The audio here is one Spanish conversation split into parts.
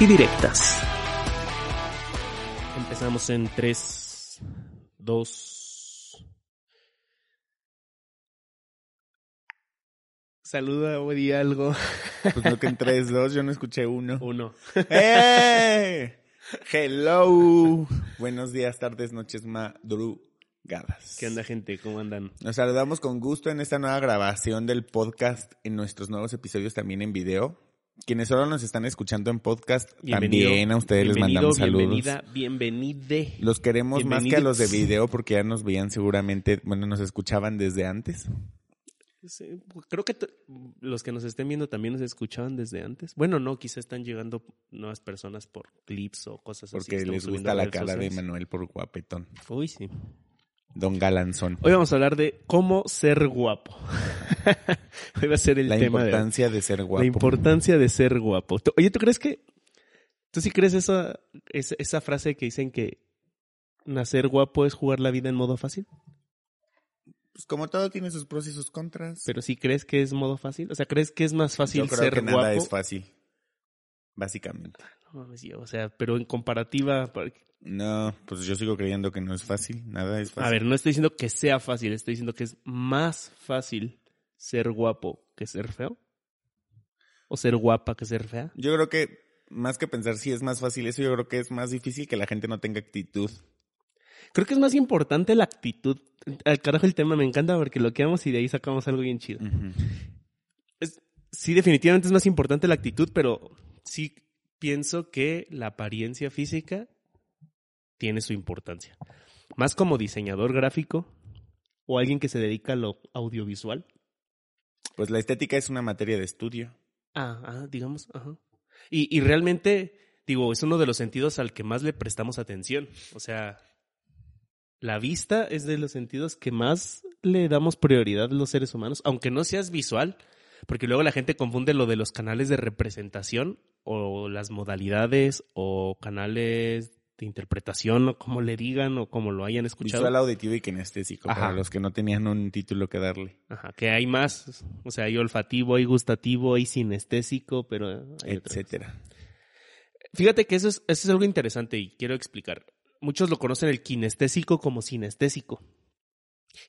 Y directas. Empezamos en 3, 2. Saluda o di algo. Pues no que en 3, 2, yo no escuché uno. Uno. ¡Eh! Hello. Buenos días, tardes, noches, madrugadas. ¿Qué onda, gente? ¿Cómo andan? Nos saludamos con gusto en esta nueva grabación del podcast, en nuestros nuevos episodios también en video. Quienes solo nos están escuchando en podcast, Bienvenido. también a ustedes les mandamos saludos. Bienvenida, bienvenide. Los queremos más que a los de video porque ya nos veían seguramente, bueno, nos escuchaban desde antes. Sí, creo que los que nos estén viendo también nos escuchaban desde antes. Bueno, no, quizá están llegando nuevas personas por clips o cosas así. Porque les gusta la cara de. Manuel por guapetón. Uy, sí. Don Galanzón. Hoy vamos a hablar de cómo ser guapo. Hoy va a ser el La tema de importancia de ser guapo. la importancia de ser guapo. Oye, ¿tú crees que tú sí crees esa, esa esa frase que dicen que nacer guapo es jugar la vida en modo fácil? Pues como todo tiene sus pros y sus contras. Pero sí crees que es modo fácil, o sea, ¿crees que es más fácil Yo creo ser que guapo? nada es fácil. Básicamente. No mames, yo, o sea, pero en comparativa, para- No, pues yo sigo creyendo que no es fácil. Nada es fácil. a ver, no estoy diciendo que sea fácil, estoy diciendo que es más fácil ser guapo que ser feo. O ser guapa que ser fea. Yo creo que más que pensar si es más fácil eso, yo creo que es más difícil que la gente no tenga actitud. Creo que es más importante la actitud. Al carajo el tema me encanta porque lo quedamos y de ahí sacamos algo bien chido. Es- sí, definitivamente es más importante la actitud, pero sí pienso que la apariencia física tiene su importancia. Más como diseñador gráfico o alguien que se dedica a lo audiovisual. Pues la estética es una materia de estudio. Ah, ah, digamos, ajá. Y, y realmente, digo, es uno de los sentidos al que más le prestamos atención. O sea, la vista es de los sentidos que más le damos prioridad los seres humanos, aunque no seas visual, porque luego la gente confunde lo de los canales de representación o las modalidades o canales de interpretación o como le digan o como lo hayan escuchado. Visual, auditivo y kinestésico. Ajá. Para los que no tenían un título que darle. Ajá, que hay más, o sea, hay olfativo, hay gustativo, hay sinestésico, pero hay etcétera. Fíjate que eso es, eso es algo interesante y quiero explicar. Muchos lo conocen el kinestésico como sinestésico.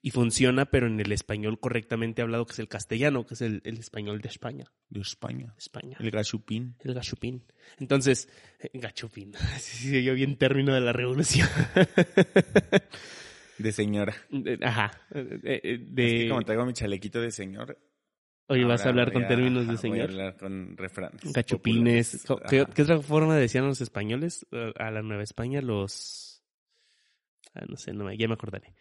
Y funciona, pero en el español correctamente hablado, que es el castellano, que es el, el español de España. De España. España. El gachupín. El gachupín. Entonces, eh, gachupín. Sí, sí, yo bien término de la revolución. De señora. De- Ajá. Es De... que como traigo mi chalequito de señor. Oye, vas a hablar con términos de ajá, Voy a señor. hablar con refranes. Gachupines. ¿Qué, qué otra forma decían los españoles a la Nueva España? Los... ah, no sé, no, me- ya me acordaré.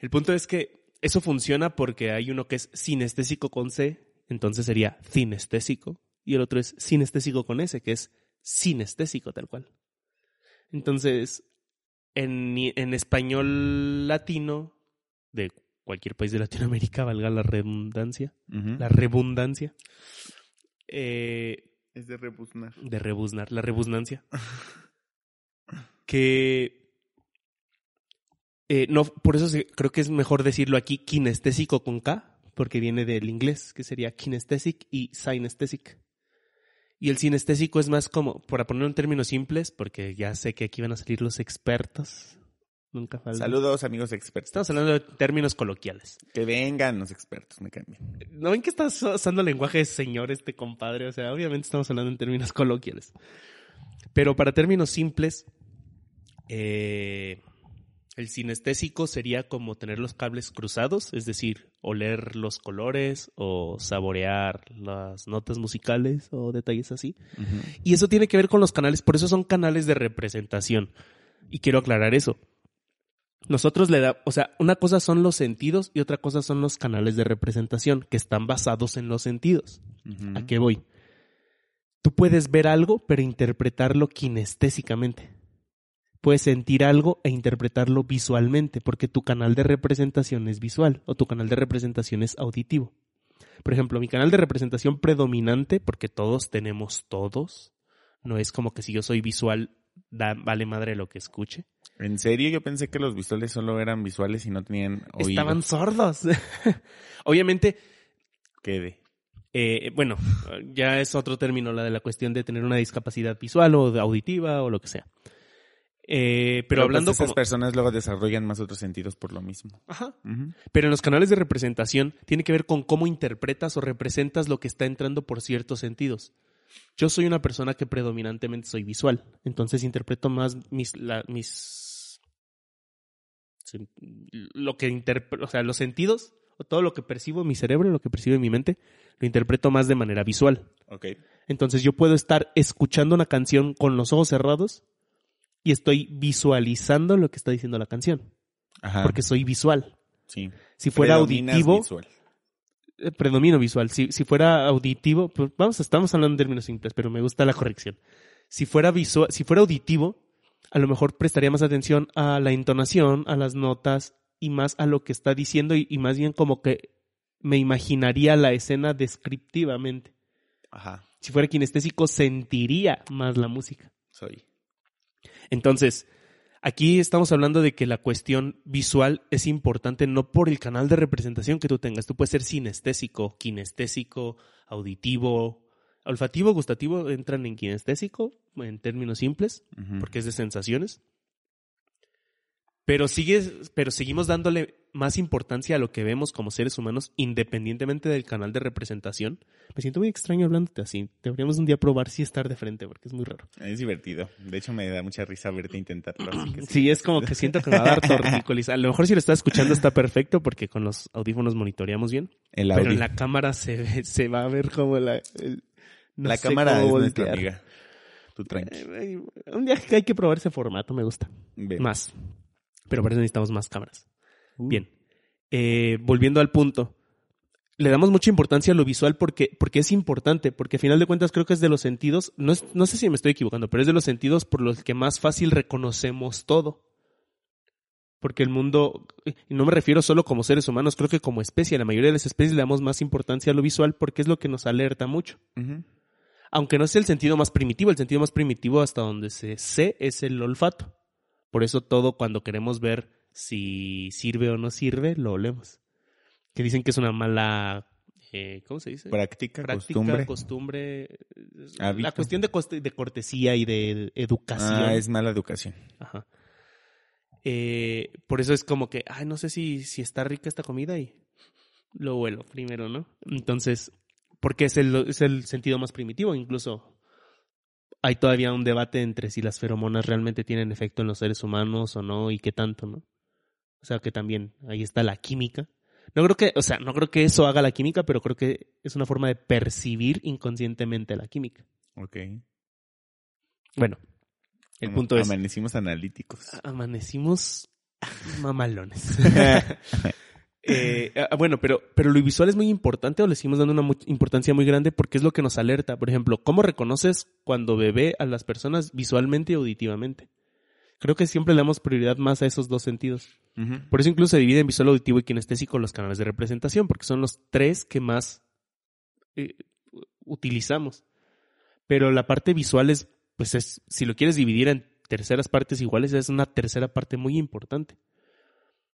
El punto es que eso funciona porque hay uno que es sinestésico con C, entonces sería cinestésico, y el otro es sinestésico con S, que es sinestésico tal cual. Entonces, en, en español latino, de cualquier país de Latinoamérica, valga la redundancia, la redundancia, eh, Es de rebuznar. de rebuznar, la rebusnancia. que eh, no, por eso se- creo que es mejor decirlo aquí kinestésico con K, porque viene del inglés, que sería kinesthetic y synesthetic. Y el sinestésico es más como, para poner en términos simples, porque ya sé que aquí van a salir los expertos, Nunca falta. Saludos, amigos expertos. Estamos hablando de términos coloquiales. Que vengan los expertos, me caen bien. ¿No ven que estás usando lenguaje de señor este compadre? O sea, obviamente estamos hablando en términos coloquiales. Pero para términos simples, eh, el sinestésico sería como tener los cables cruzados, es decir, oler los colores o saborear las notas musicales o detalles así. Y eso tiene que ver con los canales, por eso son canales de representación. Y quiero aclarar eso. Nosotros le da, o sea, una cosa son los sentidos y otra cosa son los canales de representación que están basados en los sentidos. ¿A qué voy? Tú puedes ver algo, pero interpretarlo kinestésicamente. Puedes sentir algo e interpretarlo visualmente, porque tu canal de representación es visual o tu canal de representación es auditivo. Por ejemplo, mi canal de representación predominante, porque todos tenemos todos, no es como que si yo soy visual, da- vale madre lo que escuche. En serio, yo pensé que los visuales solo eran visuales y no tenían oído. Estaban sordos. Obviamente, Quede. Eh, bueno, ya es otro término la de la cuestión de tener una discapacidad visual o auditiva o lo que sea. Eh, pero, hablando pues, esas como... personas luego desarrollan más otros sentidos por lo mismo. Ajá. Pero en los canales de representación tiene que ver con cómo interpretas o representas lo que está entrando por ciertos sentidos. Yo soy una persona que predominantemente soy visual, entonces interpreto más mis, la- mis lo que interpre- o sea, los sentidos o todo lo que percibo en mi cerebro, lo que percibo en mi mente, lo interpreto más de manera visual. Ok. Entonces yo puedo estar escuchando una canción con los ojos cerrados y estoy visualizando lo que está diciendo la canción, Ajá. porque soy visual. sí. Si fuera auditivo, visual. eh, predomino visual. Si, si fuera auditivo, pues vamos, estamos hablando en términos simples, pero me gusta la corrección. Si fuera visual, si fuera auditivo, a lo mejor prestaría más atención a la entonación, a las notas y más a lo que está diciendo y, y más bien como que me imaginaría la escena descriptivamente. Ajá. Si fuera kinestésico, sentiría más la música. Soy. Entonces, aquí estamos hablando de que la cuestión visual es importante no por el canal de representación que tú tengas. Tú puedes ser sinestésico, kinestésico, auditivo, olfativo, gustativo, entran en kinestésico en términos simples, porque es de sensaciones. Pero, sigues, pero seguimos dándole más importancia a lo que vemos como seres humanos independientemente del canal de representación. Me siento muy extraño hablándote así. Deberíamos un día probar si estar de frente porque es muy raro. Es divertido. De hecho, me da mucha risa verte intentarlo. Así que sí. Sí, es como que siento que me va a dar tortícolis. A lo mejor si lo estás escuchando está perfecto porque con los audífonos monitoreamos bien. El Pero en La, la cámara se, ve- se va a ver como la... el- no sé cámara es nuestra amiga. Tú tranqui. Un día hay que probar ese formato, me gusta. Más. Pero para eso necesitamos más cámaras. Uh. Bien. Eh, volviendo al punto. Le damos mucha importancia a lo visual porque, porque es importante, porque a final de cuentas creo que es de los sentidos, no, es- no sé si me estoy equivocando, pero es de los sentidos por los que más fácil reconocemos todo. Porque el mundo, y no me refiero solo como seres humanos, creo que como especie, a la mayoría de las especies le damos más importancia a lo visual porque es lo que nos alerta mucho. Aunque no es el sentido más primitivo, el sentido más primitivo hasta donde se sé es el olfato. Por eso todo cuando queremos ver si sirve o no sirve, lo olemos. Que dicen que es una mala, eh, ¿cómo se dice? Práctica, Práctica, costumbre. La cuestión de, coste- de cortesía y de educación. Ah, es mala educación. Ajá. Eh, por eso es como que, ay, no sé si, si está rica esta comida y lo huelo primero, ¿no? Entonces, porque es el, es el sentido más primitivo, incluso hay todavía un debate entre si las feromonas realmente tienen efecto en los seres humanos o no y qué tanto, ¿no? O sea que también ahí está la química. No creo que, o sea, no creo que eso haga la química, pero creo que es una forma de percibir inconscientemente la química. Ok. Bueno, el punto es, Amanecimos analíticos. amanecimos mamalones. Eh, ah, bueno, pero, pero lo visual es muy importante o le seguimos dando una importancia muy grande porque es lo que nos alerta. Por ejemplo, ¿cómo reconoces cuando bebé a las personas visualmente y auditivamente? Creo que siempre le damos prioridad más a esos dos sentidos. Por eso incluso se divide en visual, auditivo y kinestésico los canales de representación, porque son los tres que más eh, utilizamos. Pero la parte visual es, pues es, si lo quieres dividir en terceras partes iguales, es una tercera parte muy importante.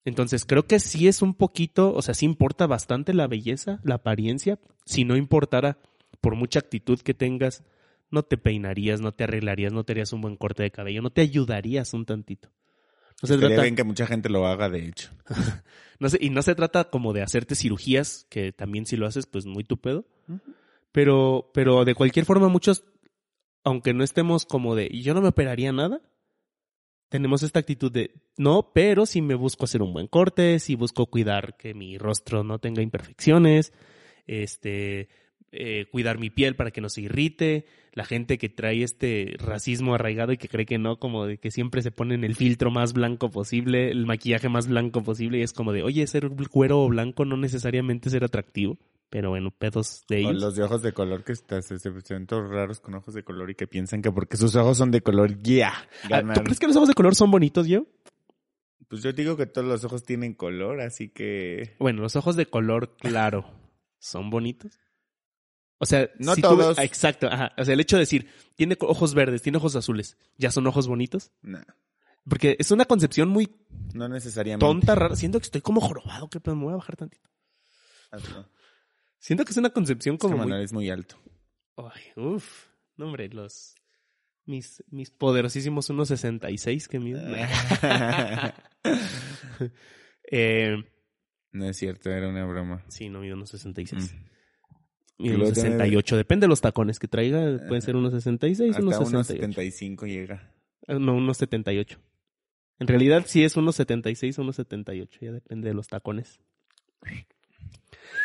Entonces creo que sí es un poquito, o sea, sí importa bastante la belleza, la apariencia. Si no importara, por mucha actitud que tengas, no te peinarías, no te arreglarías, no te harías un buen corte de cabello, no te ayudarías un tantito. No se trata, bien que mucha gente lo haga, de hecho. no sé, y no se trata como de hacerte cirugías, que también si lo haces, pues muy tu pedo. Pero, pero de cualquier forma, muchos, aunque no estemos como de, y yo no me operaría nada, tenemos esta actitud de, no, pero si me busco hacer un buen corte, si busco cuidar que mi rostro no tenga imperfecciones, este, eh, cuidar mi piel para que no se irrite, la gente que trae este racismo arraigado y que cree que no, como de que siempre se ponen el filtro más blanco posible, el maquillaje más blanco posible, y es como de, oye, ser cuero blanco no necesariamente ser atractivo, pero bueno, pedos de O ellos. los de ojos de color que estás, se, se ven todos raros con ojos de color y que piensan que porque sus ojos son de color, ya. Ah, ¿Tú crees que los ojos de color son bonitos, yo? Pues yo digo que todos los ojos tienen color, así que... Bueno, los ojos de color claro son bonitos. O sea, No si todos. ah, exacto, ajá. O sea, el hecho de decir, tiene ojos verdes, tiene ojos azules, ¿ya son ojos bonitos? nah, Porque es una concepción muy no necesariamente. tonta, rara. Siento que estoy como jorobado, que me voy a bajar tantito. Ah, no. Siento que es una concepción Es que como muy... Manuel es muy alto. Ay, uf. No, hombre, los... Mis, mis poderosísimos 1.66 que miden. eh, no es cierto, era una broma. sí, no mido 1.66. Mm. Mido Y luego tiene- 1.68. Depende de los tacones que traiga. Puede ser 1.66, Hasta 1.68. 1.75 llega. Ah, No, 1.78. En realidad sí es 1.76 o 1.78. Ya depende de los tacones.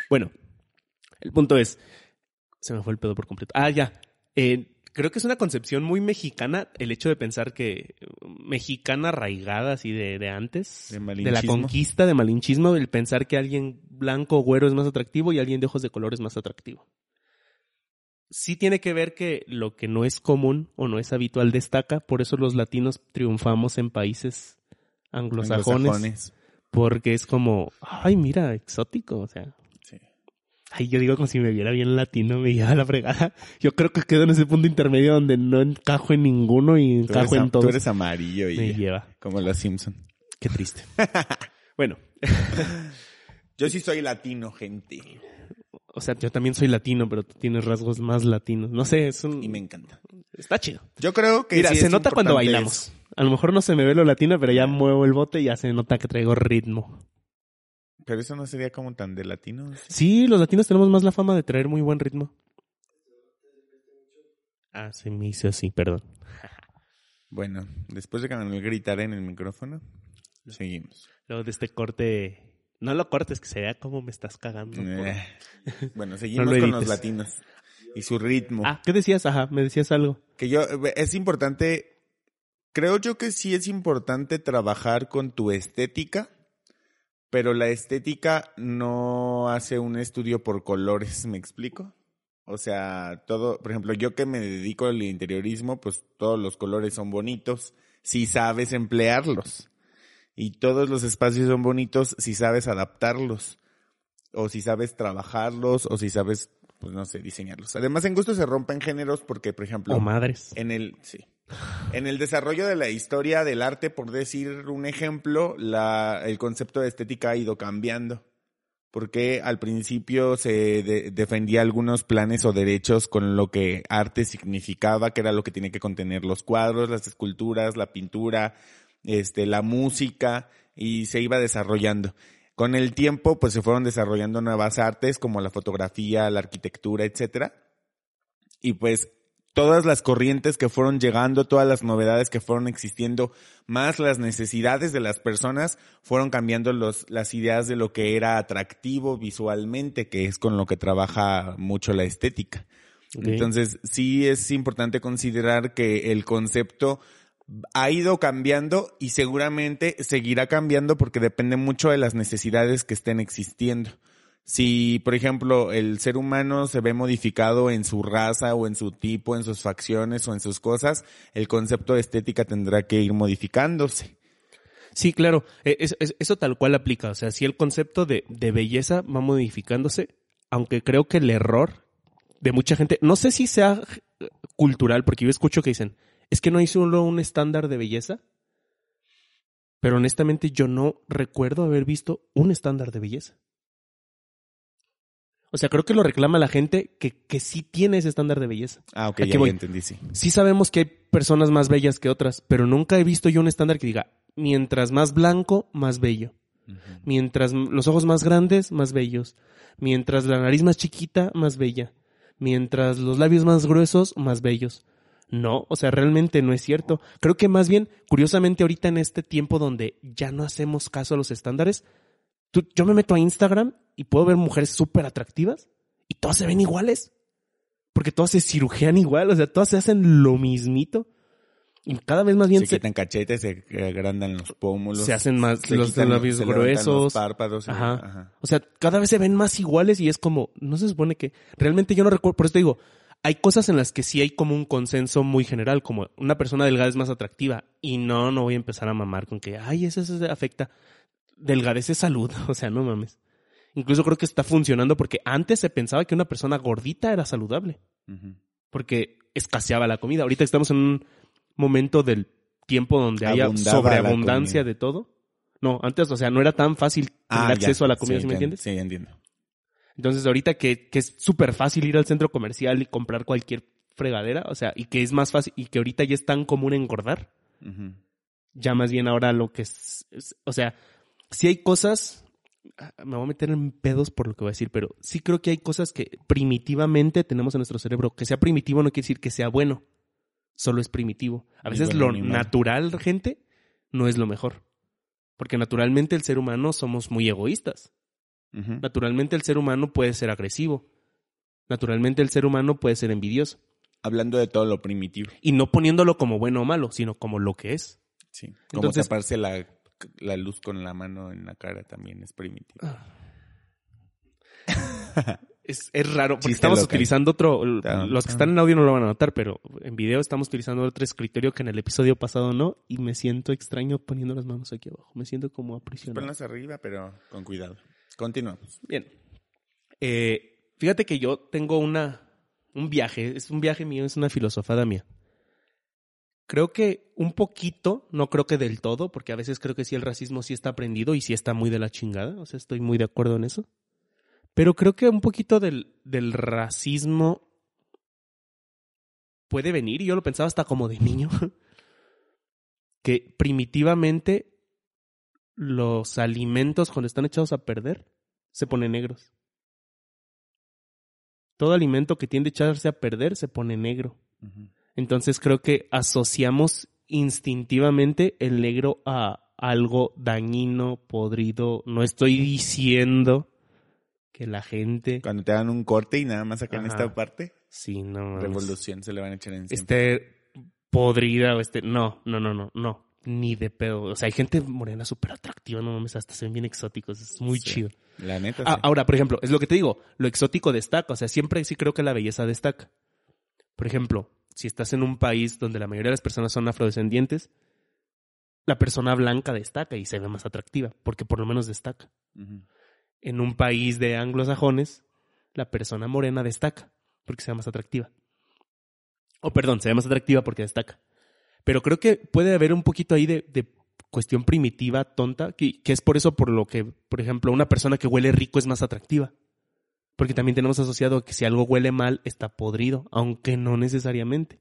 Bueno, el punto es... Se me fue el pedo por completo. Ah, ya. Eh, creo que es una concepción muy mexicana el hecho de pensar que... Mexicana arraigada así de, de antes. De de la conquista, de malinchismo. El pensar que alguien blanco o güero es más atractivo y alguien de ojos de color es más atractivo. Sí tiene que ver que lo que no es común o no es habitual destaca, por eso los latinos triunfamos en países anglosajones, Anglosajones. porque es como, ay, mira, exótico, o sea. Ay, yo digo como si me viera bien latino, me lleva la fregada. Yo creo que quedo en ese punto intermedio donde no encajo en ninguno y encajo en am- tú eres amarillo y Me lleva. como los Simpson. Qué triste. bueno, Yo sí soy latino, gente. o sea, yo también soy latino, pero tú tienes rasgos más latinos. No sé, es un... Y me encanta. Está chido. Yo creo que Mira, sí se nota cuando bailamos. A lo mejor no se me ve lo latino, pero ya muevo el bote y ya se nota que traigo ritmo. Pero eso no sería como tan de latino. Sí, los latinos tenemos más la fama de traer muy buen ritmo. Ah, se me hizo así, perdón. Bueno, después de que Manuel gritara en el micrófono, seguimos. Luego de este corte, no lo cortes, que se vea cómo me estás cagando. Eh, Bueno, seguimos lo con los latinos y su ritmo. Ah, ¿qué decías? Ajá, me decías algo. Que yo, es importante, creo yo que sí es importante trabajar con tu estética, pero la estética no hace un estudio por colores, ¿me explico? O sea, todo, por ejemplo, yo que me dedico al interiorismo, pues todos los colores son bonitos si sabes emplearlos. Y todos los espacios son bonitos si sabes adaptarlos. O si sabes trabajarlos, o si sabes, pues no sé, diseñarlos. Además, en gusto se rompen géneros porque, por ejemplo, O madres. en el, sí. En el desarrollo de la historia del arte, por decir un ejemplo, la, el concepto de estética ha ido cambiando. Porque al principio se de- defendía algunos planes o derechos con lo que arte significaba, que era lo que tiene que contener los cuadros, las esculturas, la pintura, este, la música, y se iba desarrollando. Con el tiempo, pues se fueron desarrollando nuevas artes como la fotografía, la arquitectura, etcétera. Y pues todas las corrientes que fueron llegando, todas las novedades que fueron existiendo, más las necesidades de las personas, fueron cambiando los, las ideas de lo que era atractivo visualmente, que es con lo que trabaja mucho la estética. Entonces, sí es importante considerar que el concepto ha ido cambiando y seguramente seguirá cambiando porque depende mucho de las necesidades que estén existiendo. Si, por ejemplo, el ser humano se ve modificado en su raza o en su tipo, en sus facciones o en sus cosas, el concepto de estética tendrá que ir modificándose. Sí, claro. Es- eso tal cual aplica. O sea, si el concepto de, de belleza va modificándose, aunque creo que el error de mucha gente, no sé si sea cultural, porque yo escucho que dicen, es que no hay solo un estándar de belleza. Pero honestamente yo no recuerdo haber visto un estándar de belleza. O sea, creo que lo reclama la gente que, que sí tiene ese estándar de belleza. Ah, ok, ¿A ya, qué voy? ya entendí, sí. Sí sabemos que hay personas más bellas que otras, pero nunca he visto yo un estándar que diga, mientras más blanco, más bello. Mientras los ojos más grandes, más bellos. Mientras la nariz más chiquita, más bella. Mientras los labios más gruesos, más bellos. No, o sea, realmente no es cierto. Creo que más bien, curiosamente, ahorita en este tiempo donde ya no hacemos caso a los estándares, tú- yo me meto a Instagram y puedo ver mujeres súper atractivas y todas se ven iguales. Porque todas se cirujean igual, o sea, todas se hacen lo mismito. Y cada vez más bien Se se, quitan cachetes, se agrandan los pómulos. se hacen más se los quitan- labios se gruesos. Los párpados. Ajá. Ajá. O sea, cada vez se ven más iguales y es como, no se supone que, realmente yo no recuerdo, por eso te digo, hay cosas en las que sí hay como un consenso muy general, como una persona delgada es más atractiva y no, no voy a empezar a mamar con que, ay, eso, eso afecta. Delgadez es salud, o sea, no mames. Incluso creo que está funcionando porque antes se pensaba que una persona gordita era saludable, porque escaseaba la comida. Ahorita estamos en un momento del tiempo donde haya Abundaba la sobreabundancia de todo. No, antes, o sea, no era tan fácil tener Ah, ya. acceso a la comida, Sí, ¿sí me entiendes? Sí, entiendo. Entonces, ahorita que, que es súper fácil ir al centro comercial y comprar cualquier fregadera, o sea, y que es más fácil, y que ahorita ya es tan común engordar, ya más bien ahora lo que es, es- o sea, sí hay cosas, ah, me voy a meter en pedos por lo que voy a decir, pero sí creo que hay cosas que primitivamente tenemos en nuestro cerebro. Que sea primitivo no quiere decir que sea bueno, solo es primitivo. A veces bueno lo natural, gente, no es lo mejor. Porque naturalmente el ser humano somos muy egoístas. Naturalmente el ser humano puede ser agresivo. Naturalmente el ser humano puede ser envidioso. Hablando de todo lo primitivo. Y no poniéndolo como bueno o malo, sino como lo que es. Sí. Como Entonces- taparse la, la luz con la mano en la cara también es primitivo. Es, es raro, porque Chiste estamos local. utilizando otro. Ah, Los que ah. están en audio no lo van a notar, pero en video estamos utilizando otro escritorio que en el episodio pasado no. Y me siento extraño poniendo las manos aquí abajo. Me siento como aprisionado. Ponlas arriba, pero con cuidado. Continuamos. Bien. Eh, fíjate que yo tengo una, un viaje, es un viaje mío, es una filosofada mía. Creo que un poquito, no creo que del todo, porque a veces creo que sí el racismo sí está aprendido y sí está muy de la chingada, o sea, estoy muy de acuerdo en eso. Pero creo que un poquito del, del racismo puede venir, y yo lo pensaba hasta como de niño, que primitivamente los alimentos cuando están echados a perder se ponen negros. Todo alimento que tiende a echarse a perder se pone negro. Entonces creo que asociamos instintivamente el negro a algo dañino, podrido. No estoy diciendo que la gente... Cuando te dan un corte y nada más acá en Ajá. esta parte, Sí, no. mames. revolución se le van a echar encima. esté podrida o esté... No, no, no, no, no. Ni de pedo. O sea, hay gente morena súper atractiva, no mames, hasta se ven bien exóticos. Es muy Sí. chido. La neta, Ah, sí. ahora, por ejemplo, es lo que te digo, lo exótico destaca, o sea, siempre sí creo que la belleza destaca. Por ejemplo, si estás en un país donde la mayoría de las personas son afrodescendientes, la persona blanca destaca y se ve más atractiva, porque por lo menos destaca. En un país de anglosajones, la persona morena destaca, porque se ve más atractiva. O perdón, se ve más atractiva porque destaca. Pero creo que puede haber un poquito ahí de, de cuestión primitiva, tonta, que, que es por eso por lo que, por ejemplo, una persona que huele rico es más atractiva. Porque también tenemos asociado que si algo huele mal, está podrido, aunque no necesariamente.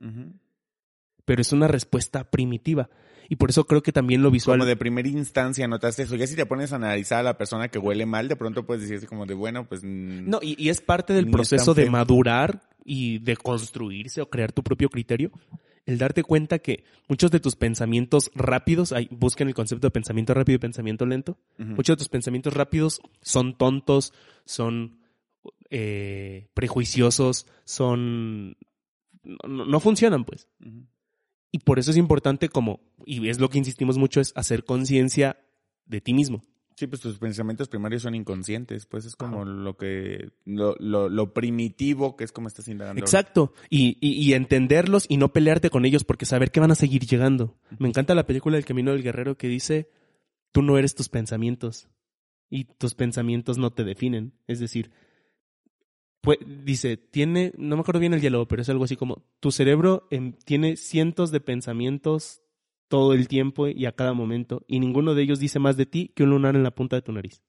Pero es una respuesta primitiva. Y por eso creo que también lo visual... Como de primera instancia notaste eso. Ya si te pones a analizar a la persona que huele mal, de pronto puedes decir así como de, bueno, pues... mm, No, y, y es parte del proceso de madurar y de construirse o crear tu propio criterio. El darte cuenta que muchos de tus pensamientos rápidos, hay, busquen el concepto de pensamiento rápido y pensamiento lento. Muchos de tus pensamientos rápidos son tontos, son eh, prejuiciosos, son... No, no funcionan, pues. Y por eso es importante como, y es lo que insistimos mucho, es hacer conciencia de ti mismo. Sí, pues tus pensamientos primarios son inconscientes, pues es como lo que, lo, lo, lo primitivo que es como estás indagando. Exacto. Y, y, y entenderlos y no pelearte con ellos porque saber que van a seguir llegando. Me encanta la película El Camino del Guerrero que dice, tú no eres tus pensamientos y tus pensamientos no te definen. Es decir, pues, dice, tiene, no me acuerdo bien el diálogo, pero es algo así como, tu cerebro em, tiene cientos de pensamientos todo el tiempo y a cada momento, y ninguno de ellos dice más de ti que un lunar en la punta de tu nariz.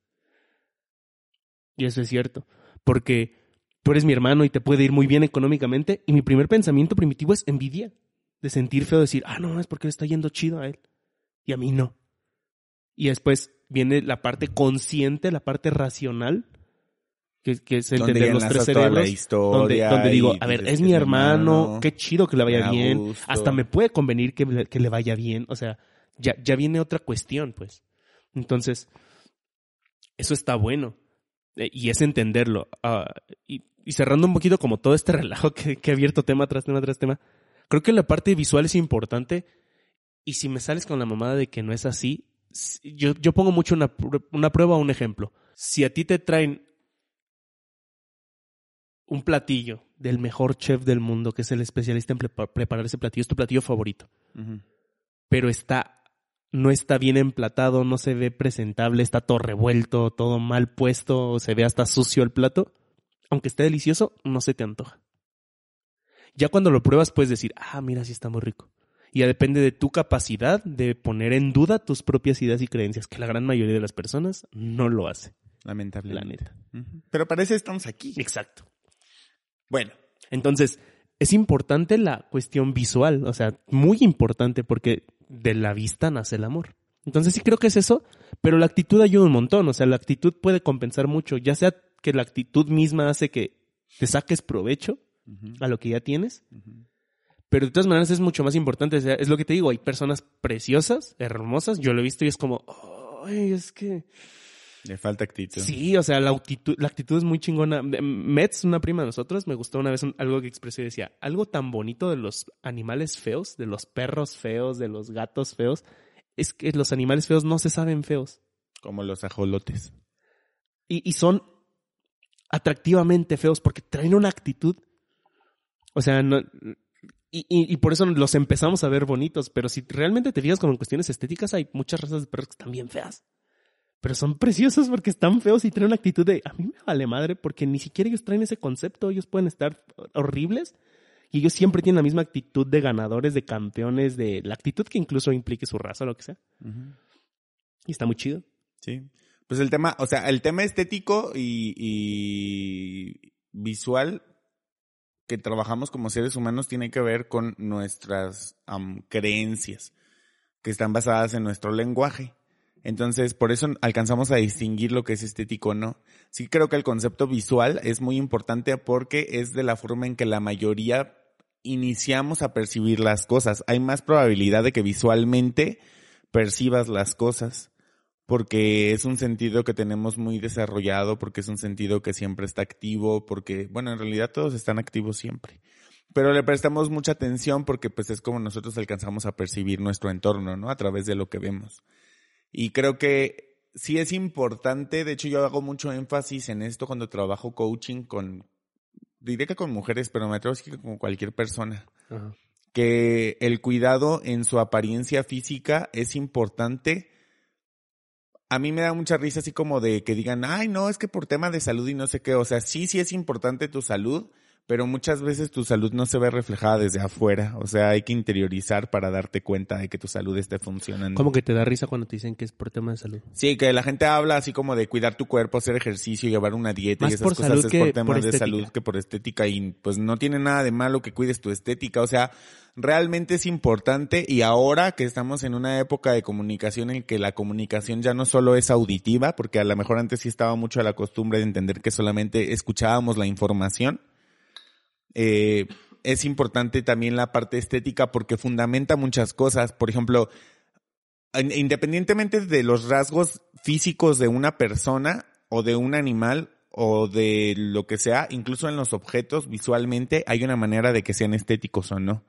Y eso es cierto, porque tú eres mi hermano y te puede ir muy bien económicamente, y mi primer pensamiento primitivo es envidia, de sentir feo, decir, ah, no, es porque le está yendo chido a él, y a mí no. Y después viene la parte consciente, la parte racional, que, que es ya los tres la cerebros. Donde, donde digo, y a ver, es mi hermano, qué chido que le vaya bien, gusto. hasta me puede convenir que, le- que le vaya bien, o sea, ya, ya viene otra cuestión, pues. Entonces, eso está bueno. Eh, Y es entenderlo. Ah, y, y cerrando un poquito como todo este relajo que, que he abierto tema tras tema tras tema, creo que la parte visual es importante. Y si me sales con la mamada de que no es así, yo, yo pongo mucho una, una prueba o un ejemplo. Si a ti te traen un platillo del mejor chef del mundo, que es el especialista en prepa- preparar ese platillo, es tu platillo favorito, pero está no está bien emplatado, no se ve presentable, está todo revuelto, todo mal puesto, se ve hasta sucio el plato, aunque esté delicioso, no se te antoja. Ya cuando lo pruebas puedes decir, ah, mira, sí está muy rico. Y ya depende de tu capacidad de poner en duda tus propias ideas y creencias, que la gran mayoría de las personas no lo hace. Lamentablemente. La neta. Pero para eso estamos aquí. Exacto. Bueno, Entonces, es importante la cuestión visual, o sea, muy importante porque de la vista nace el amor. Entonces sí creo que es eso, pero la actitud ayuda un montón, o sea, la actitud puede compensar mucho, ya sea que la actitud misma hace que te saques provecho a lo que ya tienes, pero de todas maneras es mucho más importante, o sea, es lo que te digo, hay personas preciosas, hermosas, yo lo he visto y es como, ay, es que... le falta actitud. Sí, o sea, la actitud, la actitud es muy chingona. Metz, una prima de nosotros, me gustó una vez un- algo que expresó y decía, algo tan bonito de los animales feos, de los perros feos, de los gatos feos, es que los animales feos no se saben feos. Como los ajolotes. Y, y son atractivamente feos porque traen una actitud. O sea, no... Y, y- y por eso los empezamos a ver bonitos, pero si realmente te fijas con cuestiones estéticas, hay muchas razas de perros que están bien feas. Pero son preciosos porque están feos y traen una actitud de, a mí me vale madre, porque ni siquiera ellos traen ese concepto, ellos pueden estar horribles y ellos siempre tienen la misma actitud de ganadores, de campeones, de la actitud que incluso implique su raza o lo que sea. Y está muy chido. Sí. Pues el tema, o sea, el tema estético y, y visual que trabajamos como seres humanos tiene que ver con nuestras creencias que están basadas en nuestro lenguaje. Entonces, por eso alcanzamos a distinguir lo que es estético o no. Sí creo que el concepto visual es muy importante porque es de la forma en que la mayoría iniciamos a percibir las cosas. Hay más probabilidad de que visualmente percibas las cosas porque es un sentido que tenemos muy desarrollado, porque es un sentido que siempre está activo, porque, bueno, en realidad todos están activos siempre. Pero le prestamos mucha atención porque pues es como nosotros alcanzamos a percibir nuestro entorno, ¿no? A través de lo que vemos. Y creo que sí es importante, de hecho yo hago mucho énfasis en esto cuando trabajo coaching con, diré que con mujeres, pero me atrevo a decir que con cualquier persona que el cuidado en su apariencia física es importante. A mí me da mucha risa así como de que digan, ay, no, es que por tema de salud y no sé qué. O sea, sí, sí es importante tu salud, pero muchas veces tu salud no se ve reflejada desde afuera. O sea, hay que interiorizar para darte cuenta de que tu salud esté funcionando. Como que te da risa cuando te dicen que es por tema de salud. Sí, que la gente habla así como de cuidar tu cuerpo, hacer ejercicio, llevar una dieta Más y esas por cosas es por temas por de salud que por estética y pues no tiene nada de malo que cuides tu estética, o sea, realmente es importante y ahora que estamos en una época de comunicación en que la comunicación ya no solo es auditiva, porque a lo mejor antes sí estaba mucho a la costumbre de entender que solamente escuchábamos la información, eh, es importante también la parte estética porque fundamenta muchas cosas. Por ejemplo, in- independientemente de los rasgos físicos de una persona o de un animal o de lo que sea, incluso en los objetos visualmente hay una manera de que sean estéticos o no.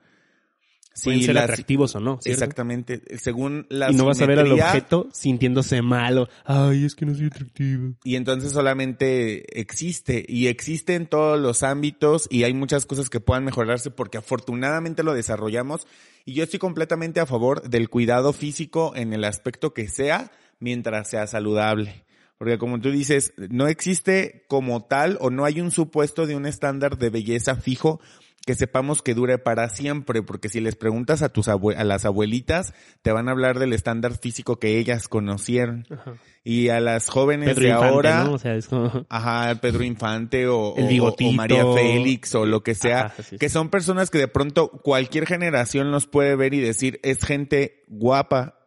Pueden Sí, ser las- atractivos o no. ¿cierto? Exactamente. Según la Y no vas a ver al objeto sintiéndose malo. Ay, es que no soy atractivo. y entonces solamente existe y existe en todos los ámbitos y hay muchas cosas que puedan mejorarse porque afortunadamente lo desarrollamos y yo estoy completamente a favor del cuidado físico en el aspecto que sea mientras sea saludable. Porque como tú dices, no existe como tal o no hay un supuesto de un estándar de belleza fijo que sepamos que dure para siempre, porque si les preguntas a tus abue- a las abuelitas, te van a hablar del estándar físico que ellas conocieron. Ajá. Y a las jóvenes Pedro de Infante, ahora, ¿no? O sea, es como... ajá, Pedro Infante o, El o- María Félix o lo que sea, Ajá, que son personas que de pronto cualquier generación los puede ver y decir, es gente guapa,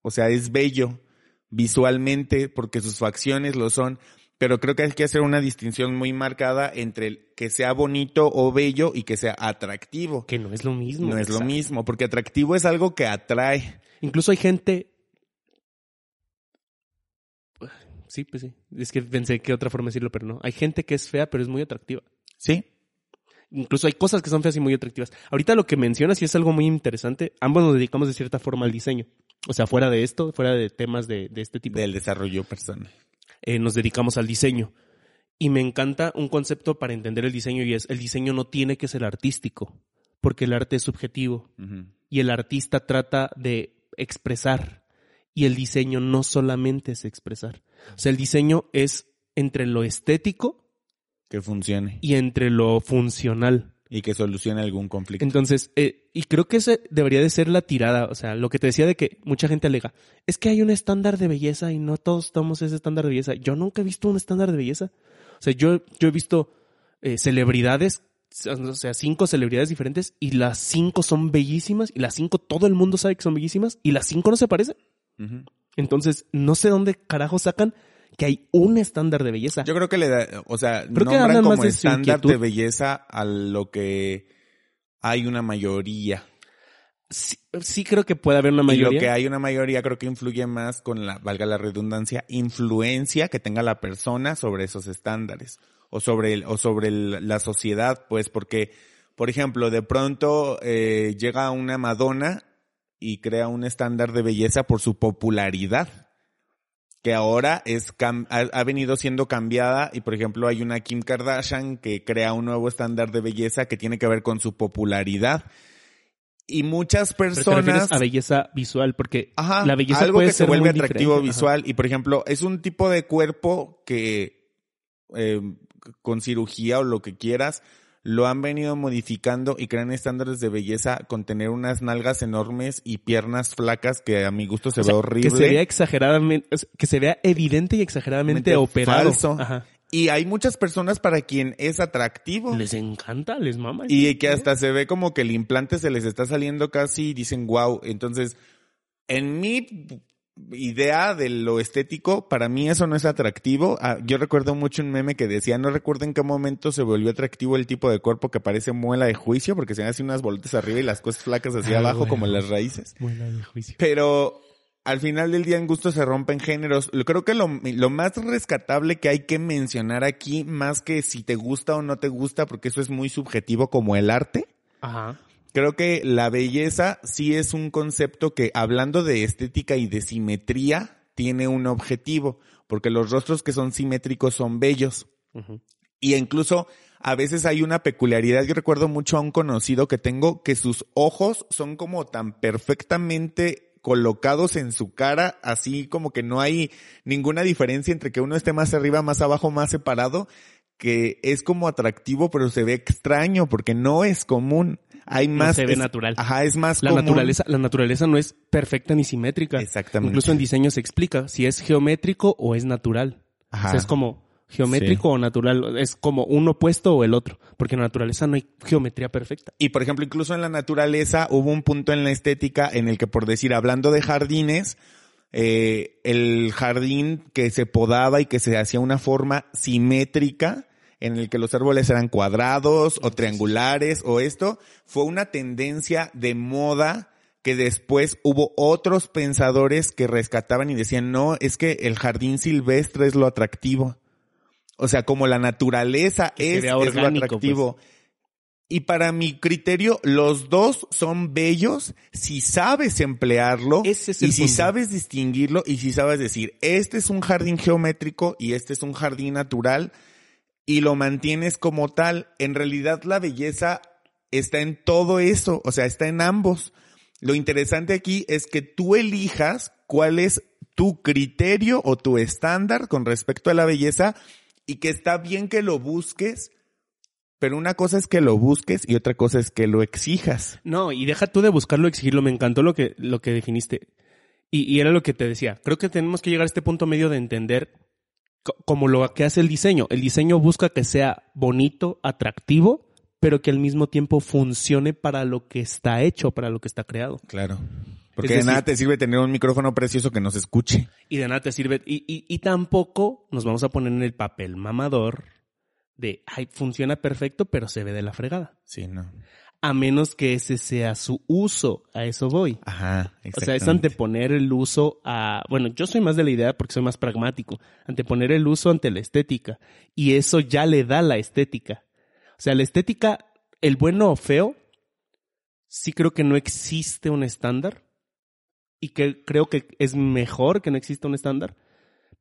o sea, es bello, visualmente porque sus facciones lo son, pero creo que hay que hacer una distinción muy marcada entre el que sea bonito o bello y que sea atractivo. Que no es lo mismo. No es lo mismo, porque atractivo es algo que atrae. Incluso hay gente. Sí, pues sí. Es que pensé que otra forma de decirlo, pero no. Hay gente que es fea, pero es muy atractiva. Sí. Incluso hay cosas que son feas y muy atractivas. Ahorita lo que mencionas y es algo muy interesante. Ambos nos dedicamos de cierta forma al diseño. O sea, fuera de esto, fuera de temas de, de este tipo, Del desarrollo personal. Eh, nos dedicamos al diseño. Y me encanta un concepto para entender el diseño y es el diseño no tiene que ser artístico, porque el arte es subjetivo y el artista trata de expresar y el diseño no solamente es expresar. O sea, el diseño es entre lo estético Que funcione y entre lo funcional. Y que solucione algún conflicto. Entonces, eh, y creo que esa debería de ser la tirada. O sea, lo que te decía de que mucha gente alega, es que hay un estándar de belleza y no todos estamos ese estándar de belleza. Yo nunca he visto un estándar de belleza. O sea, yo, yo he visto eh, celebridades, o sea, cinco celebridades diferentes y las cinco son bellísimas y las cinco todo el mundo sabe que son bellísimas y las cinco no se parecen. Entonces, no sé dónde carajo sacan que hay un estándar de belleza. Yo creo que le da, o sea, Creo nombran como estándar de belleza a lo que hay una mayoría. sí, sí creo que puede haber una Y mayoría. lo que hay una mayoría creo que influye más con la, valga la redundancia, influencia que tenga la persona sobre esos estándares o sobre el, o sobre el- la sociedad, pues porque, por ejemplo, de pronto eh, llega una Madonna y crea un estándar de belleza por su popularidad que ahora es cam- ha, ha venido siendo cambiada y por ejemplo hay una Kim Kardashian que crea un nuevo estándar de belleza que tiene que ver con su popularidad y muchas Pero te personas a belleza visual, porque Ajá, la belleza algo puede que se vuelve atractivo diferente. Ajá. visual y por ejemplo es un tipo de cuerpo que eh, con cirugía o lo que quieras lo han venido modificando y crean estándares de belleza con tener unas nalgas enormes y piernas flacas que a mi gusto se O sea, ve horrible. Que se vea exageradamente, que se vea evidente y exageradamente Mente operado. falso. Ajá. Y hay muchas personas para quien es atractivo. Les encanta, les mama. Y que hasta se ve como que el implante se les está saliendo casi y dicen wow. Entonces, en mi idea de lo estético, para mí eso no es atractivo. Ah, yo recuerdo mucho un meme que decía, no recuerdo en qué momento se volvió atractivo el tipo de cuerpo que parece muela de juicio, porque se hace unas bolitas arriba y las cosas flacas hacia Ah, abajo bueno. como las raíces. Buena de juicio. Pero al final del día en gusto se rompen géneros. Creo que lo, lo más rescatable que hay que mencionar aquí, más que si te gusta o no te gusta, porque eso es muy subjetivo como el arte, Ajá. Creo que la belleza sí es un concepto que hablando de estética y de simetría, tiene un objetivo, porque los rostros que son simétricos son bellos. Y incluso a veces hay una peculiaridad. Yo recuerdo mucho a un conocido que tengo que sus ojos son como tan perfectamente colocados en su cara, así como que no hay ninguna diferencia entre que uno esté más arriba, más abajo, más separado, que es como atractivo, pero se ve extraño porque no es común. Hay No más. se ve es- natural. Ajá, es más La común. naturaleza, la naturaleza no es perfecta ni simétrica. Exactamente. Incluso en diseño se explica si es geométrico o es natural. Ajá. O sea, es como geométrico o natural. Es como un opuesto o el otro. Porque en la naturaleza no hay geometría perfecta. Y por ejemplo, incluso en la naturaleza hubo un punto en la estética en el que, por decir, hablando de jardines, eh, el jardín que se podaba y que se hacía una forma simétrica, en el que los árboles eran cuadrados o triangulares o esto, fue una tendencia de moda que después hubo otros pensadores que rescataban y decían, no, es que el jardín silvestre es lo atractivo. O sea, como la naturaleza es, lo pues. atractivo. Y para mi criterio, los dos son bellos si sabes emplearlo Ese es y si punto. sabes distinguirlo y si sabes decir, este es un jardín geométrico y este es un jardín natural y lo mantienes como tal. En realidad la belleza está en todo eso, o sea, está en ambos. Lo interesante aquí es que tú elijas cuál es tu criterio o tu estándar con respecto a la belleza y que está bien que lo busques, pero una cosa es que lo busques y otra cosa es que lo exijas. No, y deja tú de buscarlo, exigirlo. Me encantó lo que, lo que definiste. Y, y era lo que te decía. Creo que tenemos que llegar a este punto medio de entender como lo que hace el diseño. El diseño busca que sea bonito, atractivo, pero que al mismo tiempo funcione para lo que está hecho, para lo que está creado. Claro. Porque de nada te sirve tener un micrófono precioso que nos escuche. Y de nada te sirve. Y, y, y tampoco nos vamos a poner en el papel mamador de, ay, funciona perfecto, pero se ve de la fregada. Sí, no. A menos que ese sea su uso. A eso voy. Ajá, O sea, es anteponer el uso a... Bueno, yo soy más de la idea porque soy más pragmático. Anteponer el uso ante la estética. Y eso ya le da la estética. O sea, la estética, el bueno o feo, sí creo que no existe un estándar. Y que creo que es mejor que no exista un estándar.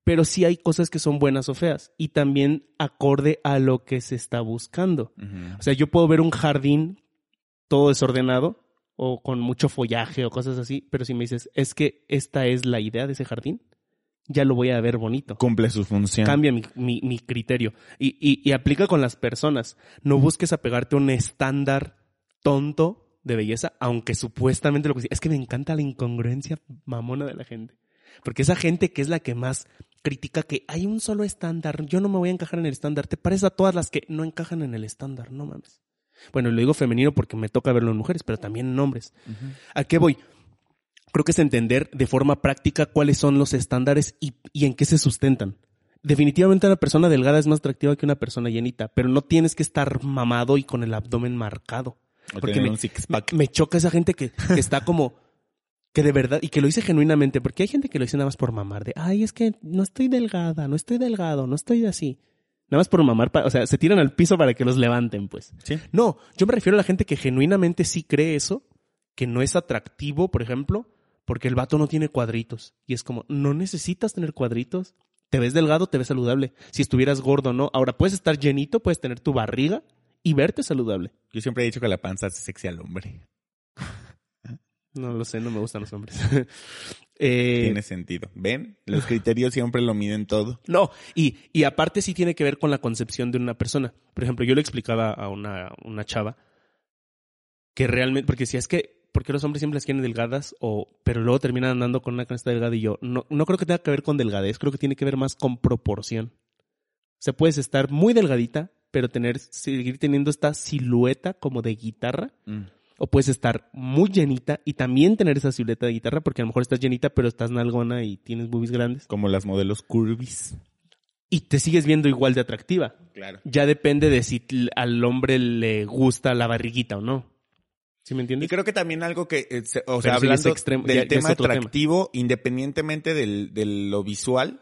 Pero sí hay cosas que son buenas o feas. Y también acorde a lo que se está buscando. Ujú. O sea, yo puedo ver un jardín todo desordenado o con mucho follaje o cosas así, pero si me dices, es que esta es la idea de ese jardín, ya lo voy a ver bonito. Cumple su función. Cambia mi, mi- mi criterio. Y, y- y aplica con las personas. No busques apegarte a un estándar tonto de belleza, aunque supuestamente lo que sí- es que me encanta la incongruencia mamona de la gente. Porque esa gente que es la que más critica que hay un solo estándar, yo no me voy a encajar en el estándar, te parece a todas las que no encajan en el estándar, no mames. Bueno, lo digo femenino porque me toca verlo en mujeres, pero también en hombres. ¿A qué voy? Creo que es entender de forma práctica cuáles son los estándares y, y en qué se sustentan. Definitivamente una persona delgada es más atractiva que una persona llenita, pero no tienes que estar mamado y con el abdomen marcado. O Porque me choca esa gente que, que está como que de verdad y que lo dice genuinamente, porque hay gente que lo dice nada más por mamar, de, ay, es que no estoy delgada, no estoy delgado, no estoy así. Nada más por mamar, o sea, se tiran al piso para que los levanten, pues. Sí. No, yo me refiero a la gente que genuinamente sí cree eso, que no es atractivo, por ejemplo, porque el vato no tiene cuadritos. Y es como, no necesitas tener cuadritos. Te ves delgado, te ves saludable. Si estuvieras gordo, no. Ahora puedes estar llenito, puedes tener tu barriga y verte saludable. Yo siempre he dicho que la panza hace sexy al hombre. No lo sé, no me gustan los hombres. Eh, Tiene sentido. ¿Ven? Los criterios siempre lo miden todo. No, y, y aparte sí tiene que ver con la concepción de una persona. Por ejemplo, yo le explicaba a una, una chava que realmente, porque si es que, ¿por qué los hombres siempre las quieren delgadas? O, pero luego terminan andando con una canasta delgada y yo, no, no creo que tenga que ver con delgadez, creo que tiene que ver más con proporción. O sea, puedes estar muy delgadita, pero tener, seguir teniendo esta silueta como de guitarra, o puedes estar muy llenita y también tener esa silueta de guitarra, porque a lo mejor estás llenita, pero estás nalgona y tienes boobies grandes. Como las modelos curvis. Y te sigues viendo igual de atractiva. Claro. Ya depende de si al hombre le gusta la barriguita o no. ¿Sí me Y entiendes? creo que también algo que, eh, se- o Pero sea, hablando extremo, del ya- ya es tema atractivo, independientemente del, de lo visual,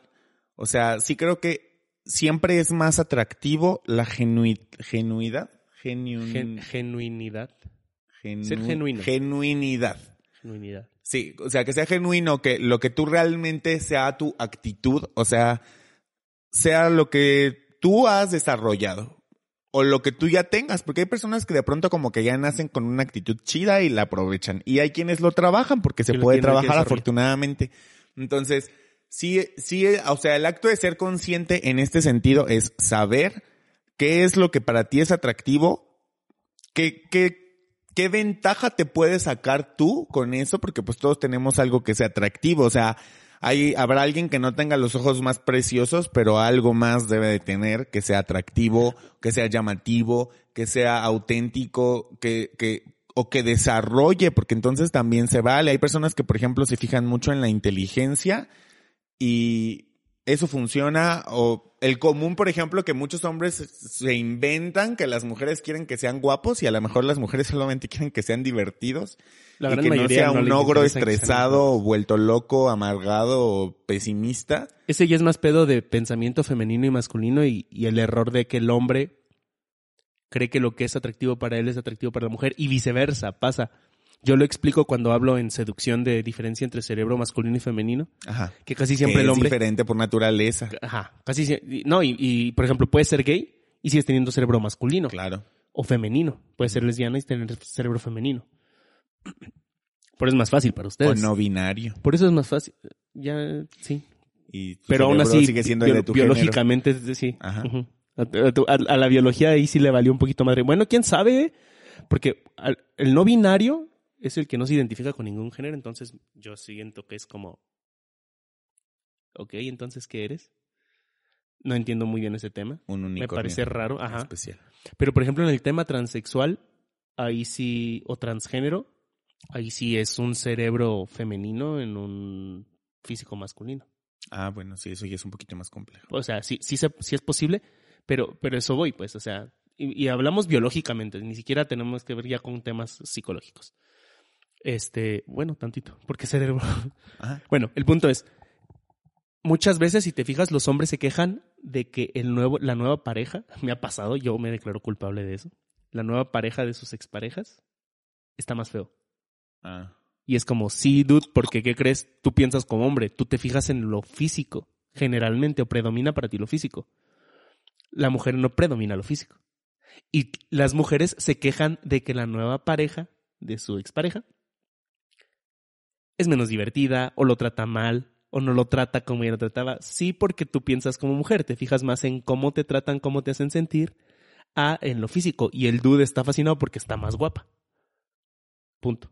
o sea, sí creo que siempre es más atractivo la genui- genuidad. Genuin- Gen- genuinidad. Genu- ser genuino. Genuinidad. Genuinidad. Sí, o sea, que sea genuino, que lo que tú realmente sea tu actitud, o sea, sea lo que tú has desarrollado o lo que tú ya tengas, porque hay personas que de pronto como que ya nacen con una actitud chida y la aprovechan. Y hay quienes lo trabajan porque se puede trabajar afortunadamente. Entonces, sí, sí, o sea, el acto de ser consciente en este sentido es saber qué es lo que para ti es atractivo, qué, qué, qué ventaja te puedes sacar tú con eso, porque pues todos tenemos algo que sea atractivo, o sea, hay, habrá alguien que no tenga los ojos más preciosos, pero algo más debe de tener que sea atractivo, que sea llamativo, que sea auténtico, que, que, o que desarrolle, porque entonces también se vale. Hay personas que, por ejemplo, se fijan mucho en la inteligencia y eso funciona, o el común, por ejemplo, que muchos hombres se inventan que las mujeres quieren que sean guapos y a lo mejor las mujeres solamente quieren que sean divertidos. La y que no sea no un ogro estresado, vuelto loco, amargado o pesimista. Ese ya es más pedo de pensamiento femenino y masculino y, y el error de que el hombre cree que lo que es atractivo para él es atractivo para la mujer y viceversa, pasa. Yo lo explico cuando hablo en seducción de diferencia entre cerebro masculino y femenino, Ajá. que casi siempre el es hombre... diferente por naturaleza. Ajá, casi No, y, y, por ejemplo, puedes ser gay y sigues teniendo cerebro masculino Claro. o femenino. Puedes ser lesbiana y tener cerebro femenino. Por eso es más fácil para O ustedes. no binario. Por eso es más fácil. Ya, sí. Y Pero aún así, sigue siendo bio- de tu género. biológicamente, es decir, Ajá. a, a tu- a- a la biología ahí sí le valió un poquito madre. Bueno, quién sabe, porque el no binario es el que no se identifica con ningún género, entonces yo siento que es como, ok, entonces, ¿qué eres? No entiendo muy bien ese tema. Un Me parece raro, ajá. Especial. Pero, por ejemplo, en el tema transexual, ahí sí, o transgénero, Ahí sí es un cerebro femenino en un físico masculino. Ah, bueno, sí, eso ya es un poquito más complejo. O sea, sí, sí, es posible, pero, pero eso voy, pues, o sea, y, y hablamos biológicamente, ni siquiera tenemos que ver ya con temas psicológicos. Este, bueno, tantito, porque cerebro. Ajá. Bueno, el punto es, muchas veces, si te fijas, los hombres se quejan de que el nuevo, la nueva pareja, me ha pasado, yo me declaro culpable de eso, la nueva pareja de sus exparejas está más feo. Ah. Y es como, sí, dude, porque ¿qué crees? Tú piensas como hombre, tú te fijas en lo físico, generalmente, o predomina para ti lo físico. La mujer no predomina lo físico. Y las mujeres se quejan de que la nueva pareja de su expareja es menos divertida, o lo trata mal, o no lo trata como ella lo trataba. Sí, porque tú piensas como mujer, te fijas más en cómo te tratan, cómo te hacen sentir, a en lo físico. Y el dude está fascinado porque está más guapa. Punto.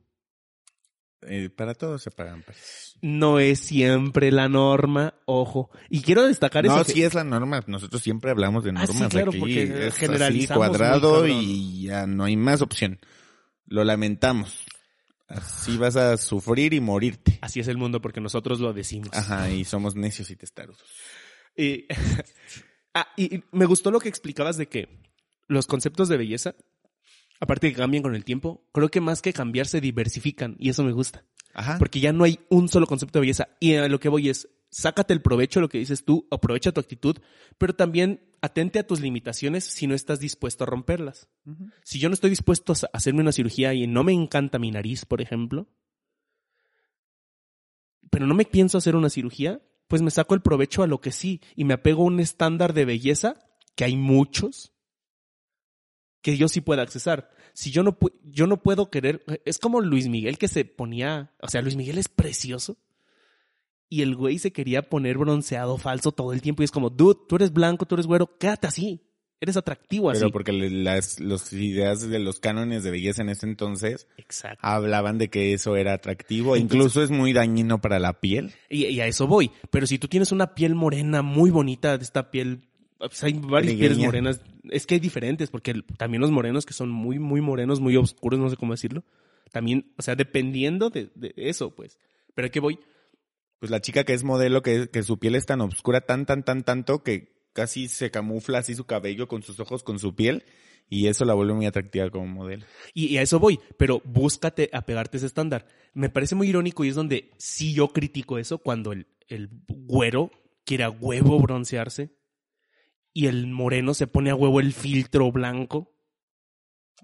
Eh, para todos se pagan precios. no es siempre la norma, ojo. Y quiero destacar No, eso. que- sí es la norma. Nosotros siempre hablamos de Ah, sí, normas claro, aquí. porque Es generalizamos cuadrado y ya no hay más opción. Lo lamentamos. Así vas a sufrir y morirte. Así es el mundo porque nosotros lo decimos. Ajá, y somos necios y testarudos. Y, ah, y y me gustó lo que explicabas de que los conceptos de belleza, aparte de que cambian con el tiempo, creo que más que cambiar se diversifican y eso me gusta. Ajá. Porque ya no hay un solo concepto de belleza. Y a lo que voy es, sácate el provecho de lo que dices tú, aprovecha tu actitud, pero también atente a tus limitaciones si no estás dispuesto a romperlas. Si yo no estoy dispuesto a hacerme una cirugía y no me encanta mi nariz, por ejemplo, pero no me pienso hacer una cirugía, pues me saco el provecho a lo que sí y me apego a un estándar de belleza, que hay muchos, que yo sí pueda accesar. Si yo no, yo no puedo querer, es como Luis Miguel que se ponía, o sea, Luis Miguel es precioso. Y el güey se quería poner bronceado falso todo el tiempo y es como, dude, tú eres blanco, tú eres güero, quédate así. Eres atractivo así. Pero porque las los ideas de los cánones de belleza en ese entonces Exacto. hablaban de que eso era atractivo. Entonces- Incluso es muy dañino para la piel. Y, y a eso voy. Pero si tú tienes una piel morena muy bonita, de esta piel, pues hay varias pieles morenas. Es que hay diferentes, porque también los morenos que son muy, muy morenos, muy oscuros, no sé cómo decirlo. También, o sea, dependiendo de, de eso, pues. Pero ¿a qué voy? Pues la chica que es modelo, que, que su piel es tan oscura, tan, tan, tan, tanto, que casi se camufla así su cabello con sus ojos, con su piel, y eso la vuelve muy atractiva como modelo. Y, a eso voy, pero búscate apegarte a ese estándar. Me parece muy irónico y es donde sí yo critico eso cuando el, el güero quiere a huevo broncearse y el moreno se pone a huevo el filtro blanco.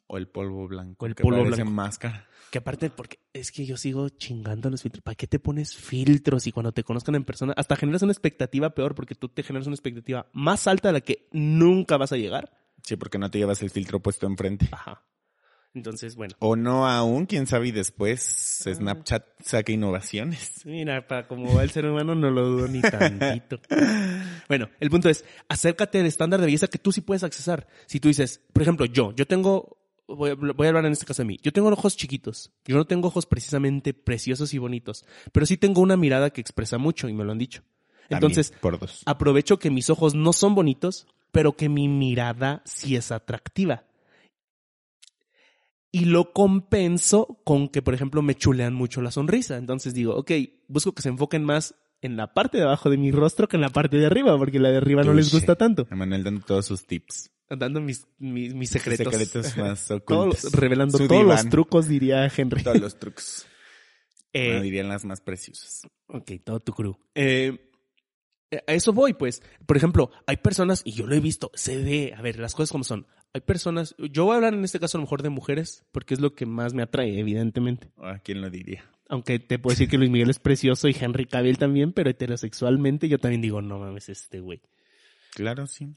O el polvo blanco. O el que polvo parece blanco. máscara. Que aparte, porque es que yo sigo chingando los filtros. ¿Para qué te pones filtros? Y cuando te conozcan en persona, hasta generas una expectativa peor porque tú te generas una expectativa más alta a la que nunca vas a llegar. Sí, porque no te llevas el filtro puesto enfrente. Ajá. Entonces, bueno. O no aún, quién sabe, y después Ah. Snapchat saca innovaciones. Mira, para cómo va el ser humano no lo dudo ni tantito. bueno, el punto es, acércate al estándar de belleza que tú sí puedes accesar. Si tú dices, por ejemplo, yo, yo tengo, voy a, voy a hablar en este caso de mí, yo tengo ojos chiquitos, yo no tengo ojos precisamente preciosos y bonitos, pero sí tengo una mirada que expresa mucho y me lo han dicho. Entonces, También, por dos. aprovecho que mis ojos no son bonitos, pero que mi mirada sí es atractiva. Y lo compenso con que, por ejemplo, me chulean mucho la sonrisa. Entonces digo, ok, busco que se enfoquen más en la parte de abajo de mi rostro que en la parte de arriba, porque la de arriba no les gusta tanto. Emanuel dando todos sus tips. Dando mis, mis, mis secretos. Secretos más ocultos. revelando Su todos los trucos, diría Henry. Todos los trucos. Eh, Bueno, dirían las más preciosas. Ok, todo tu crew. Eh, a eso voy, pues. Por ejemplo, hay personas, y yo lo he visto, se ve, a ver, las cosas como son. Hay personas, yo voy a hablar en este caso a lo mejor de mujeres, porque es lo que más me atrae, evidentemente. ¿A quién lo diría? Aunque te puedo decir que Luis Miguel es precioso y Henry Cavill también, pero heterosexualmente yo también digo, no mames, este güey. Claro, sí.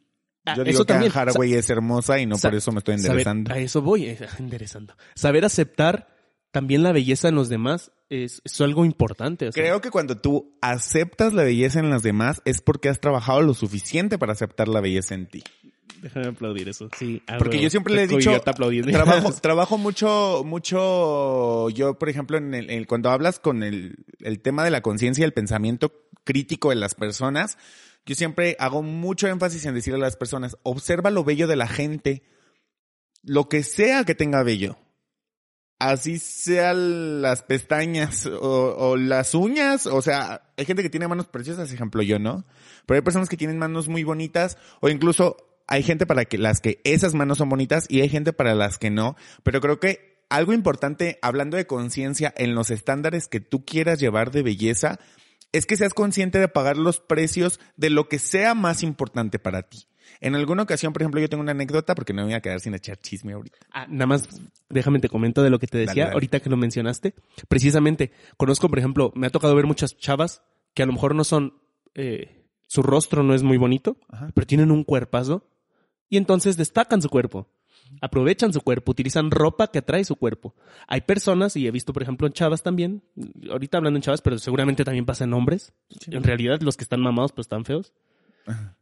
Ah, Yo digo eso que también. Anne Haraway es hermosa y no por eso me estoy Saber- enderezando. a eso voy, enderezando. Saber aceptar también la belleza en los demás es, es algo importante. o sea, Creo que cuando tú aceptas la belleza en las demás es porque has trabajado lo suficiente para aceptar la belleza en ti. Déjame aplaudir eso. Sí, ah, Porque yo siempre le he Estoy dicho, trabajo, trabajo mucho, mucho, yo por ejemplo, en el, en- cuando hablas con el, el tema de la conciencia y el pensamiento crítico de las personas, yo siempre hago mucho énfasis en decirle a las personas, observa lo bello de la gente, lo que sea que tenga bello. así sean las pestañas o, las uñas, o sea, hay gente que tiene manos preciosas, ejemplo yo, ¿no? Pero hay personas que tienen manos muy bonitas o incluso hay gente para que las que esas manos son bonitas y hay gente para las que no, pero creo que algo importante hablando de conciencia en los estándares que tú quieras llevar de belleza es que seas consciente de pagar los precios de lo que sea más importante para ti. En alguna ocasión, por ejemplo, yo tengo una anécdota porque no me voy a quedar sin echar chisme ahorita. Ah, nada más, déjame te comento de lo que te decía Dale, dale. ahorita que lo mencionaste. Precisamente, conozco, por ejemplo, me ha tocado ver muchas chavas que a lo mejor no son, eh, su rostro no es muy bonito, Ajá. pero tienen un cuerpazo y entonces destacan su cuerpo. Aprovechan su cuerpo, utilizan ropa que atrae su cuerpo. Hay personas, y he visto, por ejemplo, en chavas también, ahorita hablando en chavas, pero seguramente también pasa en hombres. En realidad, los que están mamados, pues están feos.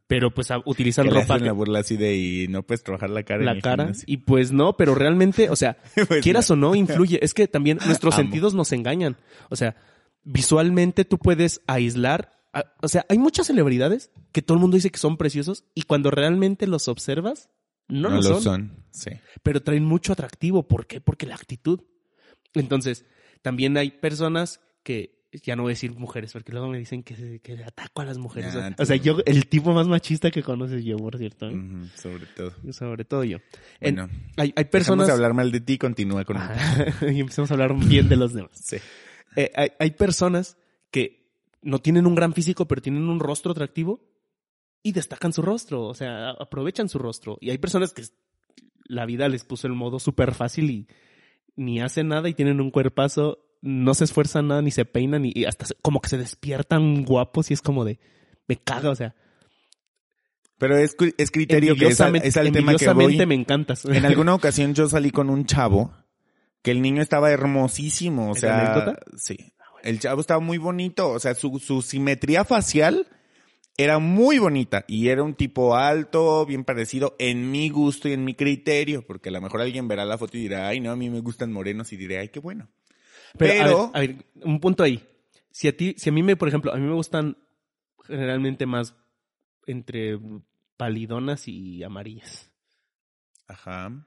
Pero pues utilizan Que le ropa hacen que- la burla así de y no puedes trabajar la cara. la cara. gimnasio. Y pues no, pero realmente, o sea, Pues quieras no. o no, influye. Es que también nuestros Amo. sentidos nos engañan. O sea, visualmente tú puedes aislar. a- o sea, hay muchas celebridades que todo el mundo dice que son preciosos y cuando realmente los observas, no, lo son, Sí. Pero traen mucho atractivo. ¿Por qué? Porque la actitud. Entonces, también hay personas que, ya no voy a decir mujeres, porque luego me dicen que, que ataco a las mujeres. Nah, o sea, yo, el tipo más machista que conoces yo, por cierto. ¿eh? Sobre todo. Sobre todo yo. En- Bueno, hay, hay personas de hablar mal de ti, continúa con y empezamos a hablar bien de los demás. Sí. Eh, hay, hay personas que no tienen un gran físico, pero tienen un rostro atractivo y destacan su rostro, o sea, aprovechan su rostro. Y hay personas que la vida les puso el modo súper fácil y ni hacen nada y tienen un cuerpazo, no se esfuerzan nada, ni se peinan, y, hasta como que se despiertan guapos y es como de, me caga, o sea, Pero es, es criterio que es, al- es al tema que voy. me encantas. En alguna ocasión yo salí con un chavo que el niño estaba hermosísimo, o ¿Es sea, anécdota? sí. El chavo estaba muy bonito, o sea, su, su simetría facial era muy bonita y era un tipo alto, bien parecido en mi gusto y en mi criterio, porque a lo mejor alguien verá la foto y dirá, ay, no, a mí me gustan morenos y diré, ay, qué bueno. Pero, a Pero- ver, a ver, un punto ahí. Si a ti, si a mí me, por ejemplo, a mí me gustan generalmente más entre palidonas y amarillas. Ajá,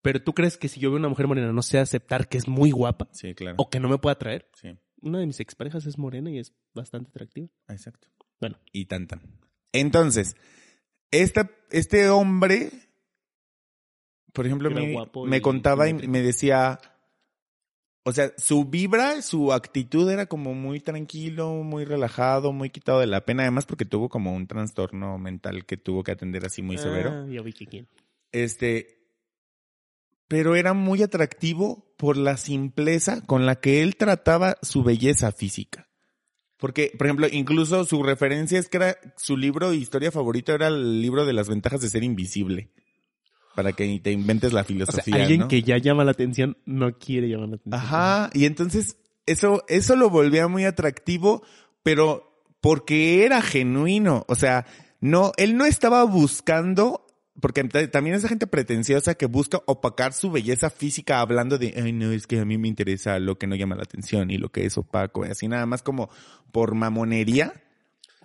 Pero tú crees que si yo veo una mujer morena no sé aceptar que es muy guapa sí, claro. o que no me pueda atraer. Sí, Una de mis exparejas es morena y es bastante atractiva. exacto. Bueno, y tan tan. Entonces, esta, este hombre, por ejemplo, me, me y contaba y simétrico. me decía, o sea, su vibra, su actitud era como muy tranquilo, muy relajado, muy quitado de la pena, además porque tuvo como un trastorno mental que tuvo que atender así muy severo. Ah, ya vi que quién. Este, pero era muy atractivo por la simpleza con la que él trataba su belleza física. Porque, por ejemplo, incluso su referencia es que era su libro historia favorito era el libro de las ventajas de ser invisible. Para que te inventes la O sea, filosofía. alguien ¿no? que ya llama la atención no quiere llamar la atención. Ajá, y entonces eso, eso lo volvía muy atractivo, pero porque era genuino, o sea, no, él no estaba buscando, porque también esa gente pretenciosa que busca opacar su belleza física hablando de, ay no, es que a mí me interesa lo que no llama la atención y lo que es opaco, y así nada más como por mamonería.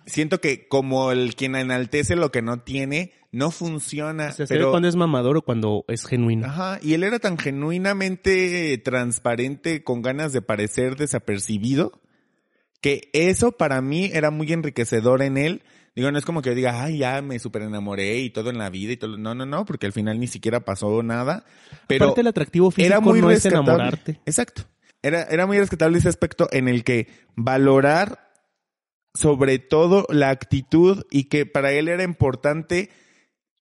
Siento que como el quien enaltece lo que no tiene, no funciona. O sea, pero... cuando es mamador o cuando es genuino. Ajá, y él era tan genuinamente transparente, con ganas de parecer desapercibido, que eso para mí era muy enriquecedor en él. Digo, no es como que yo diga, ay, ya me super enamoré y todo en la vida y todo. No, no, no, porque al final ni siquiera pasó nada. Pero Aparte, el atractivo físico era muy no es enamorarte. Exacto. Era, era muy rescatable ese aspecto en el que valorar sobre todo la actitud y que para él era importante.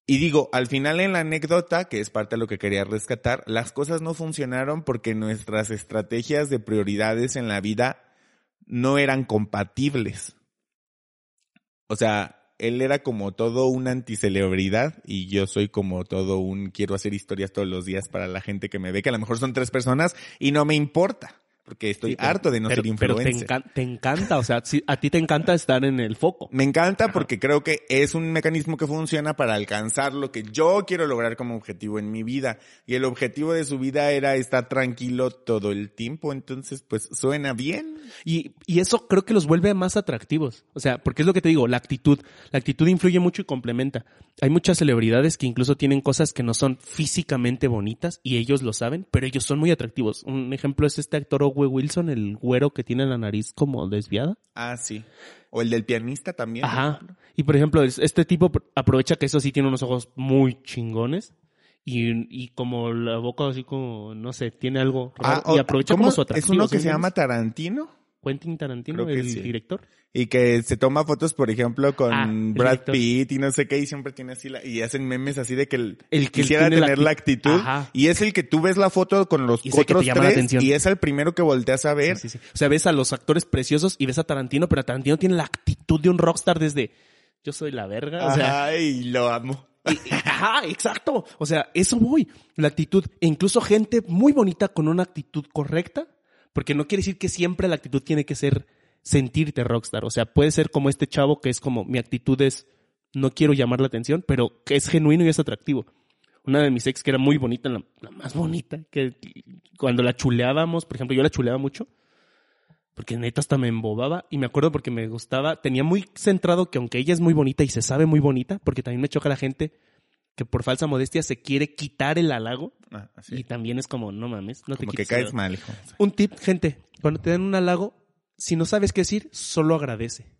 Y digo, al final en la anécdota, que es parte de lo que quería rescatar, las cosas no funcionaron porque nuestras estrategias de prioridades en la vida no eran compatibles. O sea, él era como todo un anticelebridad y yo soy como todo un quiero hacer historias todos los días para la gente que me ve, que a lo mejor son tres personas y no me importa. Porque estoy Sí, harto de no pero, ser pero te, influencer. encan- te encanta, o sea, si- a ti te encanta estar en el foco. Me encanta porque creo que es un mecanismo que funciona para alcanzar lo que yo quiero lograr como objetivo en mi vida. Y el objetivo de su vida era estar tranquilo todo el tiempo. Entonces, pues suena bien. Y, y eso creo que los vuelve más atractivos. O sea, porque es lo que te digo, la actitud. La actitud influye mucho y complementa. Hay muchas celebridades que incluso tienen cosas que no son físicamente bonitas y ellos lo saben, pero ellos son muy atractivos. Un ejemplo es este actor Owe Wilson, el güero que tiene la nariz como desviada. Ah, sí. O el del pianista también. Ajá. Y por ejemplo, es- este tipo aprovecha que eso sí tiene unos ojos muy chingones. Y, y como la boca así como, no sé, tiene algo raro. Ah, y aprovecha ¿cómo? como su Es atractivo. uno que ¿sí se llama? Tarantino. Quentin Tarantino, Creo que el sí. director. Y que se toma fotos, por ejemplo, con Ah, Brad director. Pitt y no sé qué, y siempre tiene así la, y hacen memes así de que el, El que quisiera la tener la, acti- actitud. Ajá. Y es el que tú ves la foto con los otros tres, y es el primero que volteas a ver. Sí, sí, sí. O sea, ves a los actores preciosos y ves a Tarantino, pero Tarantino tiene la actitud de un rockstar desde yo soy la verga. O sea, Ajá, y lo amo. y- ajá, exacto. O sea, eso voy. La actitud. E incluso gente muy bonita con una actitud correcta, porque no quiere decir que siempre la actitud tiene que ser sentirte rockstar. O sea, puede ser como este chavo que es como mi actitud es no quiero llamar la atención, pero que es genuino y es atractivo. Una de mis ex que era muy bonita, la, más bonita, que cuando la chuleábamos, por ejemplo, yo la chuleaba mucho, porque neta hasta me embobaba y me acuerdo porque me gustaba, tenía muy centrado que aunque ella es muy bonita y se sabe muy bonita, porque también me choca la gente que por falsa modestia se quiere quitar el halago Ah, así. y también es como, no mames, no te Como que quites el caes mal, hijo. Un tip, gente, cuando te dan un halago, si no sabes qué decir, solo agradece.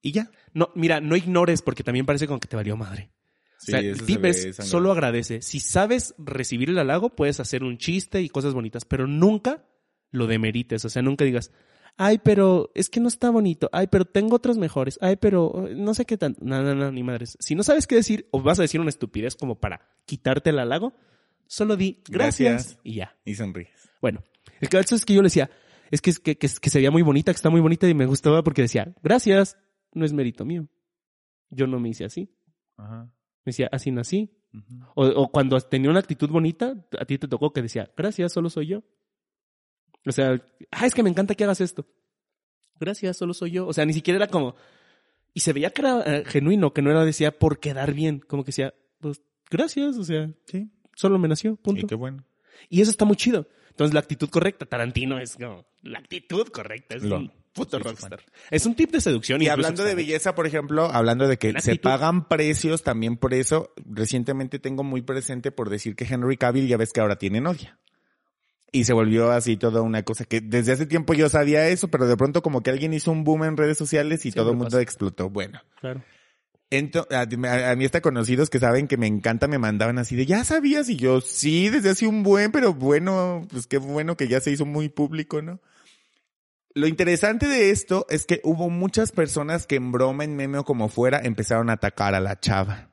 Y ya. No, mira, no ignores porque también parece como que te valió madre. Sí, o sea, el tip es solo agradece. Si sabes recibir el halago, puedes hacer un chiste y cosas bonitas, pero nunca lo demerites. O sea, nunca digas, ay, pero es que no está bonito. Ay, pero tengo otros mejores. Ay, pero no sé qué tan. No, no, no, ni madres. Si no sabes qué decir o vas a decir una estupidez como para quitarte el halago, solo di gracias, Gracias. y ya. Y sonríes. Bueno, el caso es que yo le decía, es que, es que, que, que se veía muy bonita, que está muy bonita y me gustaba porque decía, gracias, no es mérito mío. Yo no me hice así. Ajá. Me decía, así nací. O, o cuando tenía una actitud bonita, a ti te tocó que decía, gracias, solo soy yo. O sea, ah, es que me encanta que hagas esto. Gracias, solo soy yo. O sea, ni siquiera era como... Y se veía que era eh, genuino, que no era decía por quedar bien. Como que decía, pues, gracias, o sea, Sí. solo me nació, punto. Y qué bueno. Y eso está muy chido. Entonces, la actitud correcta. Tarantino es como la actitud correcta. Es Lo- un puto rockstar. Es un tip de seducción. Y hablando de belleza, por ejemplo, hablando de que se pagan precios también por eso, recientemente tengo muy presente por decir que Henry Cavill ya ves que ahora tiene novia. Y se volvió así toda una cosa que desde hace tiempo yo sabía eso, pero de pronto como que alguien hizo un boom en redes sociales y Siempre todo el mundo pasa. explotó. Bueno, Claro. ento- a, a- a mí está conocidos que saben que me encanta, me mandaban así de, ya sabías, y yo, sí, desde hace un buen, pero bueno, pues qué bueno que ya se hizo muy público, ¿no? Lo interesante de esto es que hubo muchas personas que en broma, en meme o como fuera, empezaron a atacar a la chava.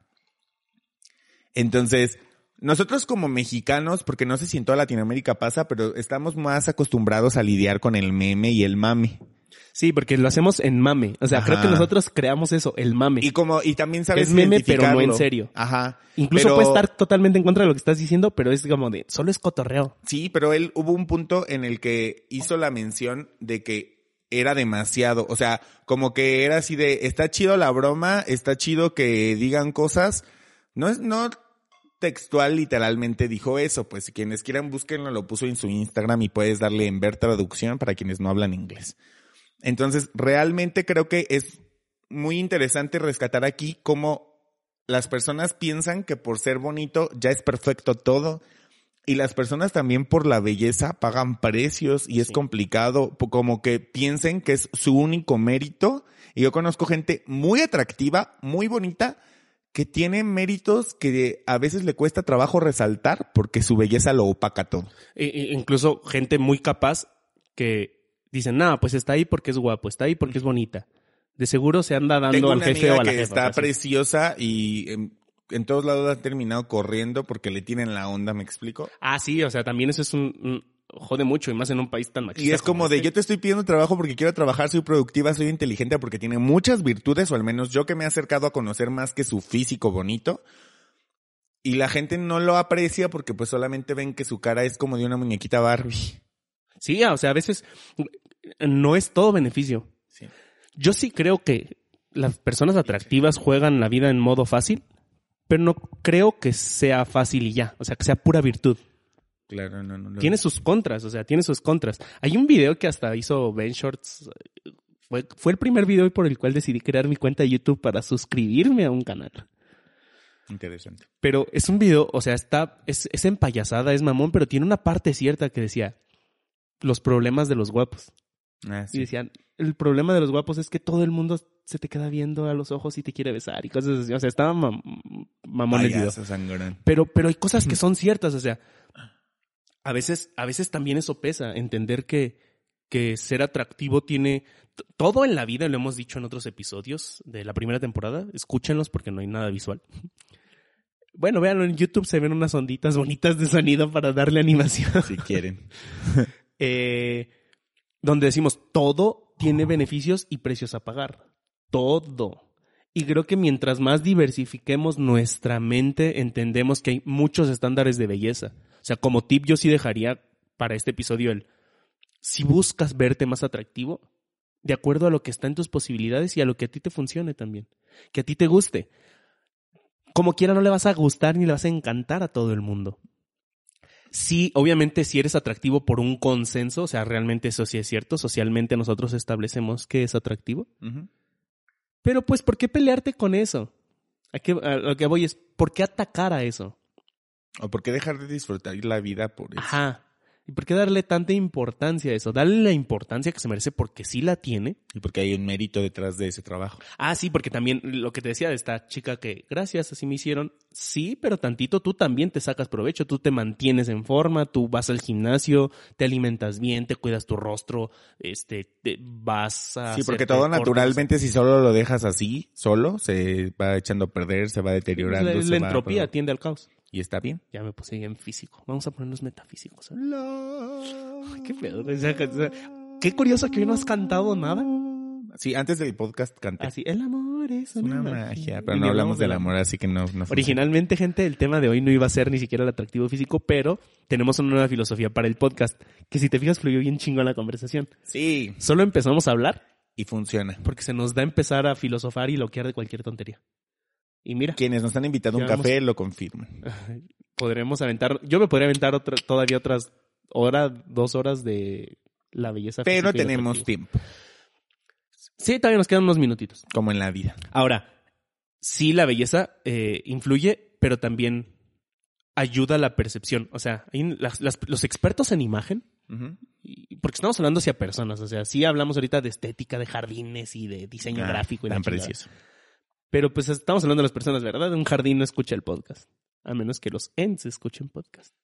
Entonces, nosotros como mexicanos, porque no sé si en toda Latinoamérica pasa, pero estamos más acostumbrados a lidiar con el meme y el mame. Sí, porque lo hacemos en mame. O sea, creo que nosotros creamos eso, el mame. Y como, y también sabes Es meme, pero no en serio. Ajá. Incluso Pero- puede estar totalmente en contra de lo que estás diciendo, pero es como de, solo es cotorreo. Sí, pero él hubo un punto en el que hizo la mención de que era demasiado. O sea, como que era así de, está chido la broma, está chido que digan cosas. No es, no textual literalmente dijo eso. Pues quienes quieran búsquenlo, lo puso en su Instagram y puedes darle en ver traducción para quienes no hablan inglés. Entonces, realmente creo que es muy interesante rescatar aquí cómo las personas piensan que por ser bonito ya es perfecto todo. Y las personas también por la belleza pagan precios y es Sí. complicado, como que piensen que es su único mérito. Y yo conozco gente muy atractiva, muy bonita, que tiene méritos que a veces le cuesta trabajo resaltar porque su belleza lo opaca todo. E- e- incluso gente muy capaz que dicen, nada, pues está ahí porque es guapo, está ahí porque es bonita. De seguro se anda dando Tengo al una jefe amiga o a la que jefa. está pues, preciosa y en, en todos lados ha terminado corriendo porque le tienen la onda, ¿me explico? Ah, sí, o sea, también eso es un- jode mucho y más en un país tan machista. Y es como de, este. yo te estoy pidiendo trabajo porque quiero trabajar, soy productiva, soy inteligente, porque tiene muchas virtudes, o al menos yo que me he acercado a conocer más que su físico bonito. Y la gente no lo aprecia porque pues solamente ven que su cara es como de una muñequita Barbie. Sí, o sea, a veces no es todo beneficio. Sí. Yo sí creo que las personas atractivas juegan la vida en modo fácil, pero no creo que sea fácil y ya, o sea, que sea pura virtud. Claro, no, no. no. Tiene sus contras, o sea, tiene sus contras. Hay un video que hasta hizo Ben Shorts. Fue, fue el primer video por el cual decidí crear mi cuenta de YouTube para suscribirme a un canal. Interesante. Pero es un video, o sea, está, es, es empayasada, es mamón, pero tiene una parte cierta que decía los problemas de los guapos. Ah, Y decían, el problema de los guapos es que todo el mundo se te queda viendo a los ojos y te quiere besar y cosas así. O sea, estaba mam- mamón el video. Pero, pero hay cosas que son ciertas, o sea, a veces, a veces también eso pesa, entender que, que ser atractivo tiene todo en la vida, lo hemos dicho en otros episodios de la primera temporada, escúchenlos porque no hay nada visual. Bueno, véanlo en YouTube, se ven unas onditas bonitas de sonido para darle animación. Si quieren. Eh, donde decimos todo tiene beneficios y precios a pagar. Todo. Y creo que mientras más diversifiquemos nuestra mente, entendemos que hay muchos estándares de belleza. O sea, como tip yo sí dejaría para este episodio el, si buscas verte más atractivo, de acuerdo a lo que está en tus posibilidades y a lo que a ti te funcione también. Que a ti te guste. Como quiera no le vas a gustar ni le vas a encantar a todo el mundo. Sí, obviamente si eres atractivo por un consenso, o sea, realmente eso sí es cierto, socialmente nosotros establecemos que es atractivo. Pero pues, ¿por qué pelearte con eso? ¿A, qué, a lo que voy es, ¿por qué atacar a eso? ¿O por qué dejar de disfrutar la vida por eso? Ajá. ¿Y por qué darle tanta importancia a eso? Dale la importancia que se merece porque sí la tiene. Y porque hay un mérito detrás de ese trabajo. Ah, sí, porque también lo que te decía de esta chica que, gracias, así me hicieron. Sí, pero tantito tú también te sacas provecho. Tú te mantienes en forma, tú vas al gimnasio, te alimentas bien, te cuidas tu rostro, este, te- vas a. Sí, porque todo naturalmente, si solo lo dejas así, solo, se va echando a perder, se va La, deteriorando. la se va- entropía tiende al caos. Y está bien. Ya me puse bien físico. Vamos a ponernos metafísicos. Ay, qué pedo. Qué curioso que hoy no has cantado nada. Sí, antes del podcast canté. Así, el amor es una, una magia. pero no hablamos del amor. así que no. no funciona. Originalmente, gente, el tema de hoy no iba a ser ni siquiera el atractivo físico, pero tenemos una nueva filosofía para el podcast, que si te fijas fluyó bien chingo la conversación. Sí, Solo empezamos a hablar y funciona. porque se nos da empezar a filosofar y loquear de cualquier tontería. Y mira, Quienes nos han invitado a un café lo confirman. podremos aventar, yo me podría aventar otra, todavía otras hora, dos horas de la belleza Pero tenemos tiempo, Sí, todavía nos quedan unos minutitos. como en la vida. Ahora, sí la belleza eh, influye, pero también ayuda a la percepción. O sea, hay las- las- los expertos en imagen, y- porque estamos hablando hacia personas, o sea, sí hablamos ahorita de estética, de jardines y de diseño Ah, gráfico y la tan chingada. Pero pues estamos hablando de las personas, ¿verdad? Un jardín no escucha el podcast, a menos que los ents escuchen podcast.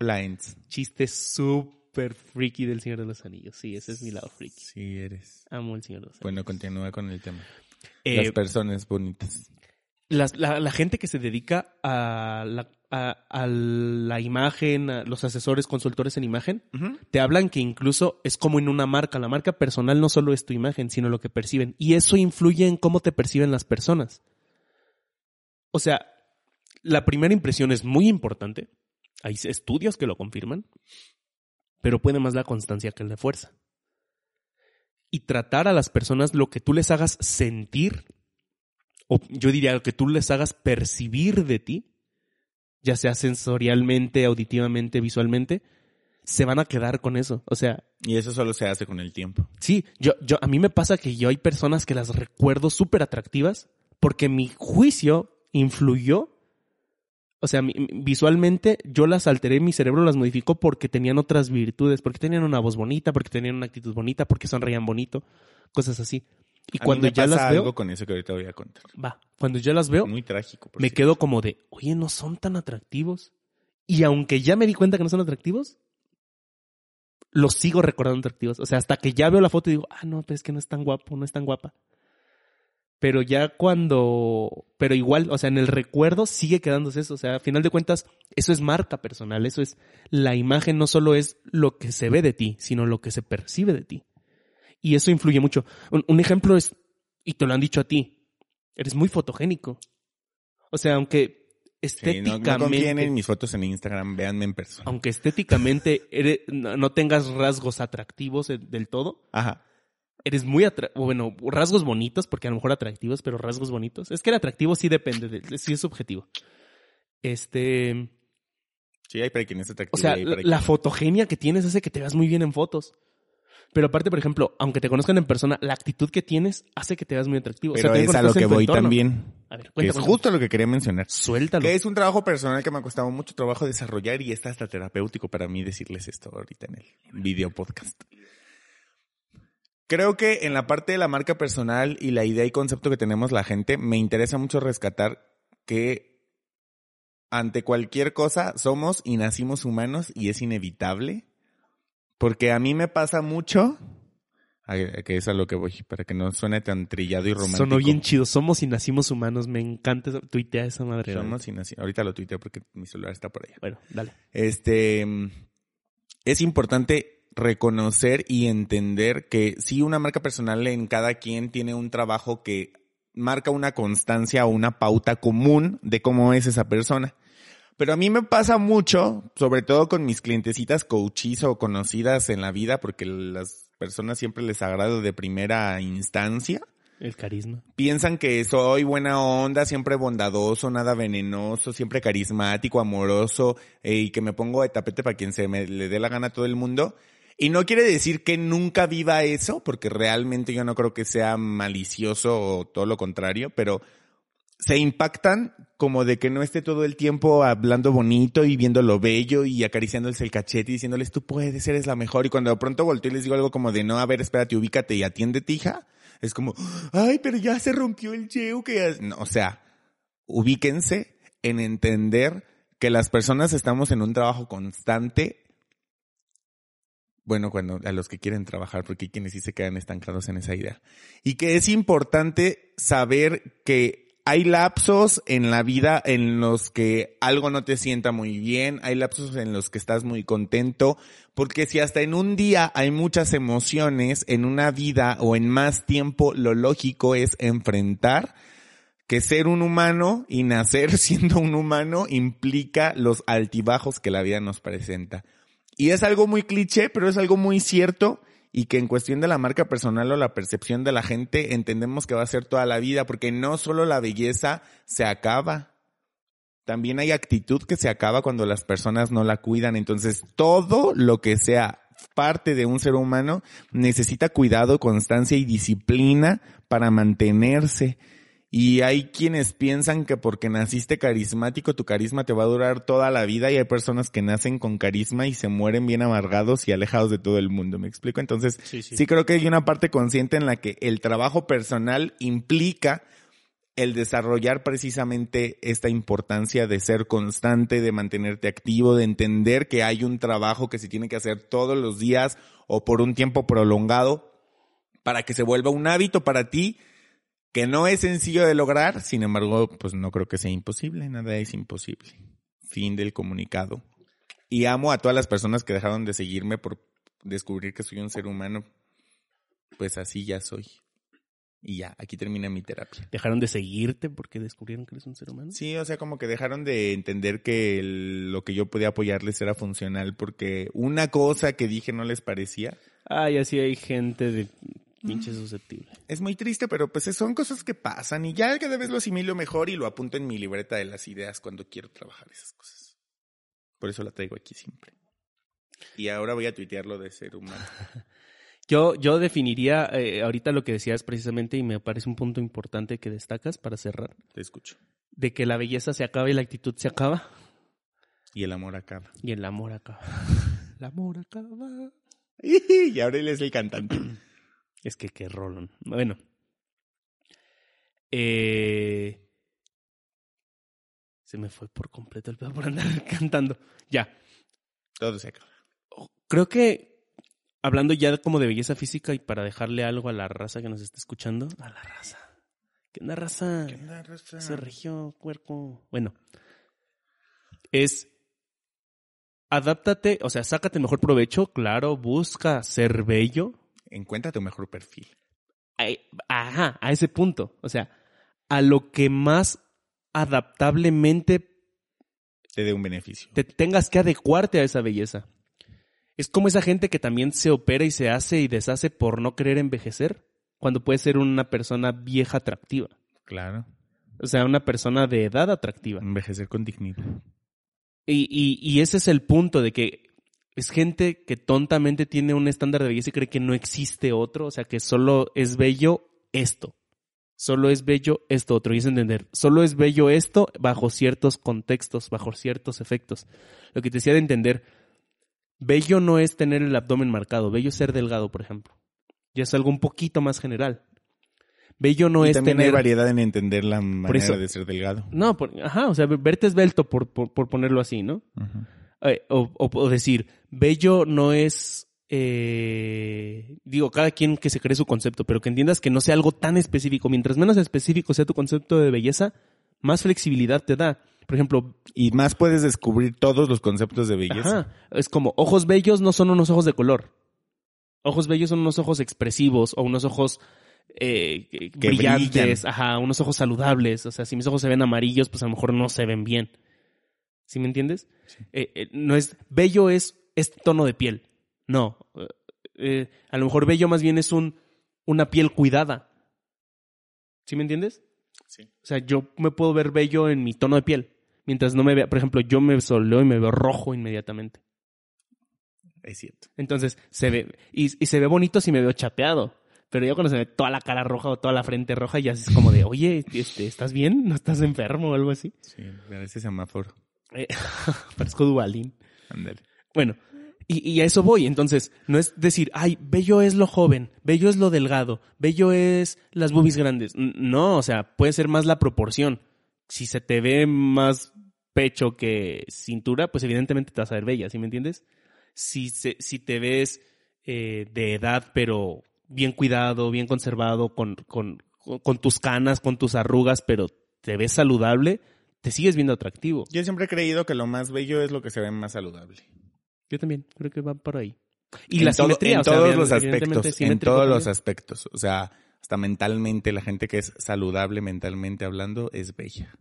Hola, Ents. Chiste súper freaky del Señor de los Anillos. Sí, ese es mi lado freaky. Sí, eres. Amo el Señor de los Anillos. Bueno, continúa con el tema. Eh, Las personas bonitas. La, la gente que se dedica a la, a, a la imagen, a los asesores, consultores en imagen, te hablan que incluso es como en una marca. La marca personal no solo es tu imagen, sino lo que perciben. Y eso influye en cómo te perciben las personas. O sea, la primera impresión es muy importante. Hay estudios que lo confirman. Pero puede más la constancia que la fuerza. Y tratar a las personas lo que tú les hagas sentir, o yo diría que tú les hagas percibir de ti, ya sea sensorialmente, auditivamente, visualmente, se van a quedar con eso. O sea, Y eso solo se hace con el tiempo. sí, yo, yo, a mí me pasa que yo hay personas que las recuerdo súper atractivas porque mi juicio influyó. O sea, mi- visualmente yo las alteré, mi cerebro las modificó porque tenían otras virtudes, porque tenían una voz bonita, porque tenían una actitud bonita, porque sonreían bonito, cosas así. Y A mí cuando me ya pasa las veo, algo con eso que ahorita voy a contar. va, cuando ya las veo, Muy trágico. por me cierto. quedo como de, oye, no son tan atractivos. Y aunque ya me di cuenta que no son atractivos, los sigo recordando atractivos. O sea, hasta que ya veo la foto y digo, ah, no, pero es que no es tan guapo, no es tan guapa. Pero ya cuando, pero igual, o sea, en el recuerdo sigue quedándose eso. O sea, a final de cuentas, eso es marca personal, eso es, la imagen no solo es lo que se ve de ti, sino lo que se percibe de ti. Y eso influye mucho. Un, un ejemplo es, y te lo han dicho a ti, eres muy fotogénico. O sea, aunque Sí, no, estéticamente, no confíen en mis fotos en Instagram, véanme en persona. aunque estéticamente eres- no no tengas rasgos atractivos eh, del todo, Ajá. eres muy atra bueno, rasgos bonitos, porque a lo mejor atractivos, pero rasgos bonitos. Es que el atractivo sí depende, de, sí es subjetivo. Este, Sí, hay para quien es atractivo. o sea, la quien- fotogenia que tienes hace que te veas muy bien en fotos. Pero aparte, por ejemplo, aunque te conozcan en persona, la actitud que tienes hace que te veas muy atractivo. O sea, Pero es a lo que voy entorno. también. A ver, es justo lo que quería mencionar. Suéltalo. Que es un trabajo personal que me ha costado mucho trabajo desarrollar y está hasta terapéutico para mí decirles esto ahorita en el video podcast. Creo que en la parte de la marca personal y la idea y concepto que tenemos la gente, me interesa mucho rescatar que ante cualquier cosa somos y nacimos humanos y es inevitable. Porque a mí me pasa mucho, a- a que es a lo que voy, para que no suene tan trillado y romántico. Sonó bien chido. Somos y nacimos humanos. Me encanta. eso. Tuitea esa madre. Somos y naci- Ahorita lo tuiteo porque mi celular está por allá. Bueno, dale. Este es importante reconocer y entender que sí una marca personal en cada quien tiene un trabajo que marca una constancia o una pauta común de cómo es esa persona. Pero a mí me pasa mucho, sobre todo con mis clientecitas coaches o conocidas en la vida, porque las personas siempre les agrado de primera instancia El carisma. piensan que soy buena onda, siempre bondadoso, nada venenoso, siempre carismático, amoroso, eh, y que me pongo de tapete para quien se me le dé la gana a todo el mundo. Y no quiere decir que nunca viva eso, porque realmente yo no creo que sea malicioso o todo lo contrario, pero se impactan como de que no esté todo el tiempo hablando bonito y viendo lo bello y acariciándoles el cachete y diciéndoles tú puedes, eres la mejor. Y cuando de pronto volteo y les digo algo como de no, a ver, espérate, ubícate y atiéndete, hija, es como, ay, pero ya se rompió el yeo que... has-". No, o sea, ubíquense en entender que las personas estamos en un trabajo constante. Bueno, cuando a los que quieren trabajar, porque hay quienes sí se quedan estancados en esa idea. Y que es importante saber que hay lapsos en la vida en los que algo no te sienta muy bien, hay lapsos en los que estás muy contento, porque si hasta en un día hay muchas emociones, en una vida o en más tiempo, lo lógico es enfrentar que ser un humano y nacer siendo un humano implica los altibajos que la vida nos presenta. Y es algo muy cliché, pero es algo muy cierto y que en cuestión de la marca personal o la percepción de la gente entendemos que va a ser toda la vida, porque no solo la belleza se acaba, también hay actitud que se acaba cuando las personas no la cuidan. Entonces, todo lo que sea parte de un ser humano necesita cuidado, constancia y disciplina para mantenerse. Y hay quienes piensan que porque naciste carismático, tu carisma te va a durar toda la vida y hay personas que nacen con carisma y se mueren bien amargados y alejados de todo el mundo. ¿Me explico? Entonces, Sí, sí. sí creo que hay una parte consciente en la que el trabajo personal implica el desarrollar precisamente esta importancia de ser constante, de mantenerte activo, de entender que hay un trabajo que se tiene que hacer todos los días o por un tiempo prolongado para que se vuelva un hábito para ti que no es sencillo de lograr, sin embargo, pues no creo que sea imposible, nada es imposible. Fin del comunicado. Y amo a todas las personas que dejaron de seguirme por descubrir que soy un ser humano. Pues así ya soy. Y ya, aquí termina mi terapia. Dejaron de seguirte porque descubrieron que eres un ser humano. Sí, o sea, como que dejaron de entender que el- lo que yo podía apoyarles era funcional porque una cosa que dije no les parecía. Ay, así hay gente de pinche susceptible. Es muy triste, pero pues son cosas que pasan y ya cada vez lo asimilo mejor y lo apunto en mi libreta de las ideas cuando quiero trabajar esas cosas. Por eso la traigo aquí siempre. Y ahora voy a tuitearlo de ser humano. Yo, yo definiría eh, ahorita lo que decías precisamente y me parece un punto importante que destacas para cerrar, Te escucho. de que la belleza se acaba y la actitud se acaba Y el amor acaba. y el amor acaba. El amor acaba. Y ahora él es el cantante. Es que qué rolón. Bueno. Eh, se me fue por completo el pedo por andar cantando. Ya. Todo se acaba. Creo que hablando ya como de belleza física y para dejarle algo a la raza que nos está escuchando. A la raza. ¿Qué onda, raza? ¿Qué onda, raza? Se regió, cuerpo. Bueno. Es. Adáptate, o sea, sácate el mejor provecho, claro, busca ser bello. Encuentra tu mejor perfil. Ajá, a ese punto. O sea, a lo que más adaptablemente te dé un beneficio. te tengas que adecuarte a esa belleza. Es como esa gente que también se opera y se hace y deshace por no querer envejecer, cuando puede ser una persona vieja atractiva. Claro. O sea, una persona de edad atractiva. Envejecer con dignidad. Y, y, y ese es el punto de que es gente que tontamente tiene un estándar de belleza y cree que no existe otro, o sea, que solo es bello esto. Solo es bello esto otro. Y es entender, solo es bello esto bajo ciertos contextos, bajo ciertos efectos. Lo que te decía de entender, bello no es tener el abdomen marcado, bello es ser delgado, por ejemplo. Ya es algo un poquito más general. Bello no y es también tener... hay variedad en entender la manera eso- de ser delgado. No, por- ajá, o sea, verte esbelto por, por, por ponerlo así, ¿no? Ujú. Eh, o, decir, bello no es, eh, digo, cada quien que se cree su concepto, pero que entiendas que no sea algo tan específico. Mientras menos específico sea tu concepto de belleza, más flexibilidad te da. Por ejemplo, Y más puedes descubrir todos los conceptos de belleza. ajá, es como ojos bellos no son unos ojos de color. Ojos bellos son unos ojos expresivos o unos ojos eh, Que brillantes, brillan. ajá, unos ojos saludables. O sea, si mis ojos se ven amarillos, pues a lo mejor no se ven bien. ¿Sí me entiendes? Eh, eh, no es bello es este tono de piel. No. Eh, a lo mejor bello más bien es un una piel cuidada. ¿Sí me entiendes? Sí. O sea, yo me puedo ver bello en mi tono de piel. Mientras no me vea, por ejemplo, yo me soleo y me veo rojo inmediatamente. Es cierto. Entonces, se ve, y, y se ve bonito si me veo chapeado. Pero ya cuando se ve toda la cara roja o toda la frente roja, ya es como de, oye, este, ¿estás bien? ¿No estás enfermo o algo así? Sí, parece semáforo. Eh, parezco Dubalín. Bueno, y, y a eso voy. Entonces, no es decir, ay, bello es lo joven, bello es lo delgado, bello es las boobies grandes. No, o sea, puede ser más la proporción. Si se te ve más pecho que cintura, pues evidentemente te vas a ver bella, ¿sí me entiendes? Si, se- si te ves eh, de edad, pero bien cuidado, bien conservado, con, con, con tus canas, con tus arrugas, pero te ves saludable, te sigues viendo atractivo. Yo siempre he creído que lo más bello es lo que se ve más saludable. Yo también, creo que va por ahí. Y en la todo- simetría, en o sea, todos los aspectos, en todos los aspectos. O sea, hasta mentalmente, la gente que es saludable mentalmente hablando es bella.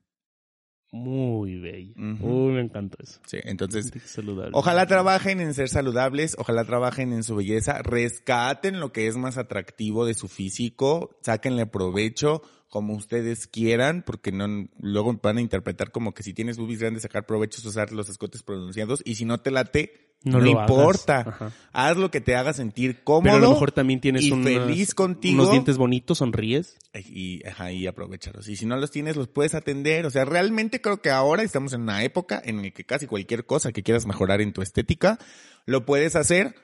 Muy bello. Ujú. Uy, me encanta eso. Sí, entonces, saludable. ojalá trabajen en ser saludables, ojalá trabajen en su belleza, rescaten lo que es más atractivo de su físico, sáquenle provecho como ustedes quieran, porque no luego van a interpretar como que si tienes boobies grandes sacar provecho usar los escotes pronunciados y si no te late no, lo importa. Haz lo que te haga sentir cómodo. Pero a lo mejor también tienes y unas- feliz contigo. unos dientes bonitos, sonríes. y, ajá, y aprovecharlos. Y si no los tienes, los puedes atender. O sea, realmente creo que ahora estamos en una época en la que casi cualquier cosa que quieras mejorar en tu estética, lo puedes hacer.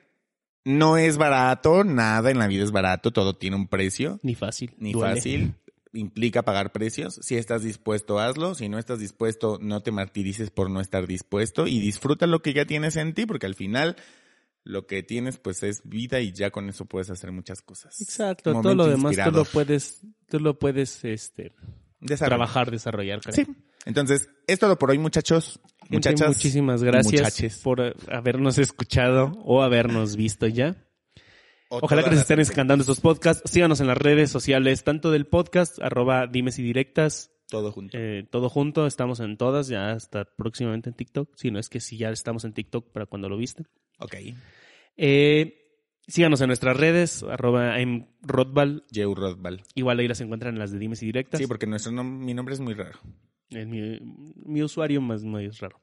No es barato, nada en la vida es barato, todo tiene un precio, Ni fácil. ni duele. fácil. Implica pagar precios. Si estás dispuesto, hazlo. Si no estás dispuesto, no te martirices por no estar dispuesto y disfruta lo que ya tienes en ti, porque al final lo que tienes pues es vida y ya con eso puedes hacer muchas cosas. Exacto. Todo lo demás tú lo puedes, tú lo puedes, este, trabajar, desarrollar. creo. Sí. Entonces, es todo por hoy, muchachos. Gente, Muchachas. muchísimas gracias muchaches. por eh, habernos escuchado o habernos visto ya. Ojalá que les estén encantando estos podcasts. Síganos en las redes sociales, tanto del podcast, arroba dimes y directas, Todo junto. eh, todo junto. Estamos en todas, ya hasta próximamente en TikTok. Si no es que si ya estamos en TikTok para cuando lo viste. Ok. Eh, síganos en nuestras redes, arroba en Rodval. Rothbal. Igual ahí las encuentran en las de dimes y directas. Sí, porque nuestro nom- mi nombre es muy raro. Es mi, mi usuario más medio es raro.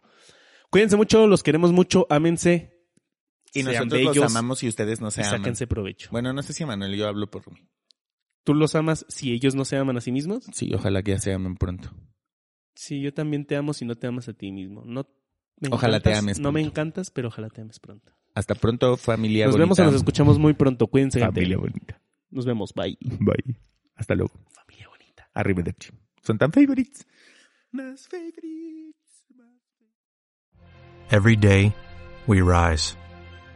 Cuídense mucho, los queremos mucho, ámense. Y sean nosotros bellos los amamos y ustedes no se y aman. sáquense provecho. Bueno, no sé si Manuel, yo hablo por mí. ¿Tú los amas si ellos no se aman a sí mismos? Sí, ojalá que ya se amen pronto. Sí, yo también te amo si no te amas a ti mismo. No, me Ojalá te encantas, ames No me pronto. encantas, pero ojalá te ames pronto. Hasta pronto, familia Nos bonita. vemos o nos escuchamos muy pronto. Cuídense, gente. Familia bonita. Nos vemos. Bye. Bye. Hasta luego. Familia bonita. Arrivederci. Son tan favorites. Más favorites. Every day, we rise,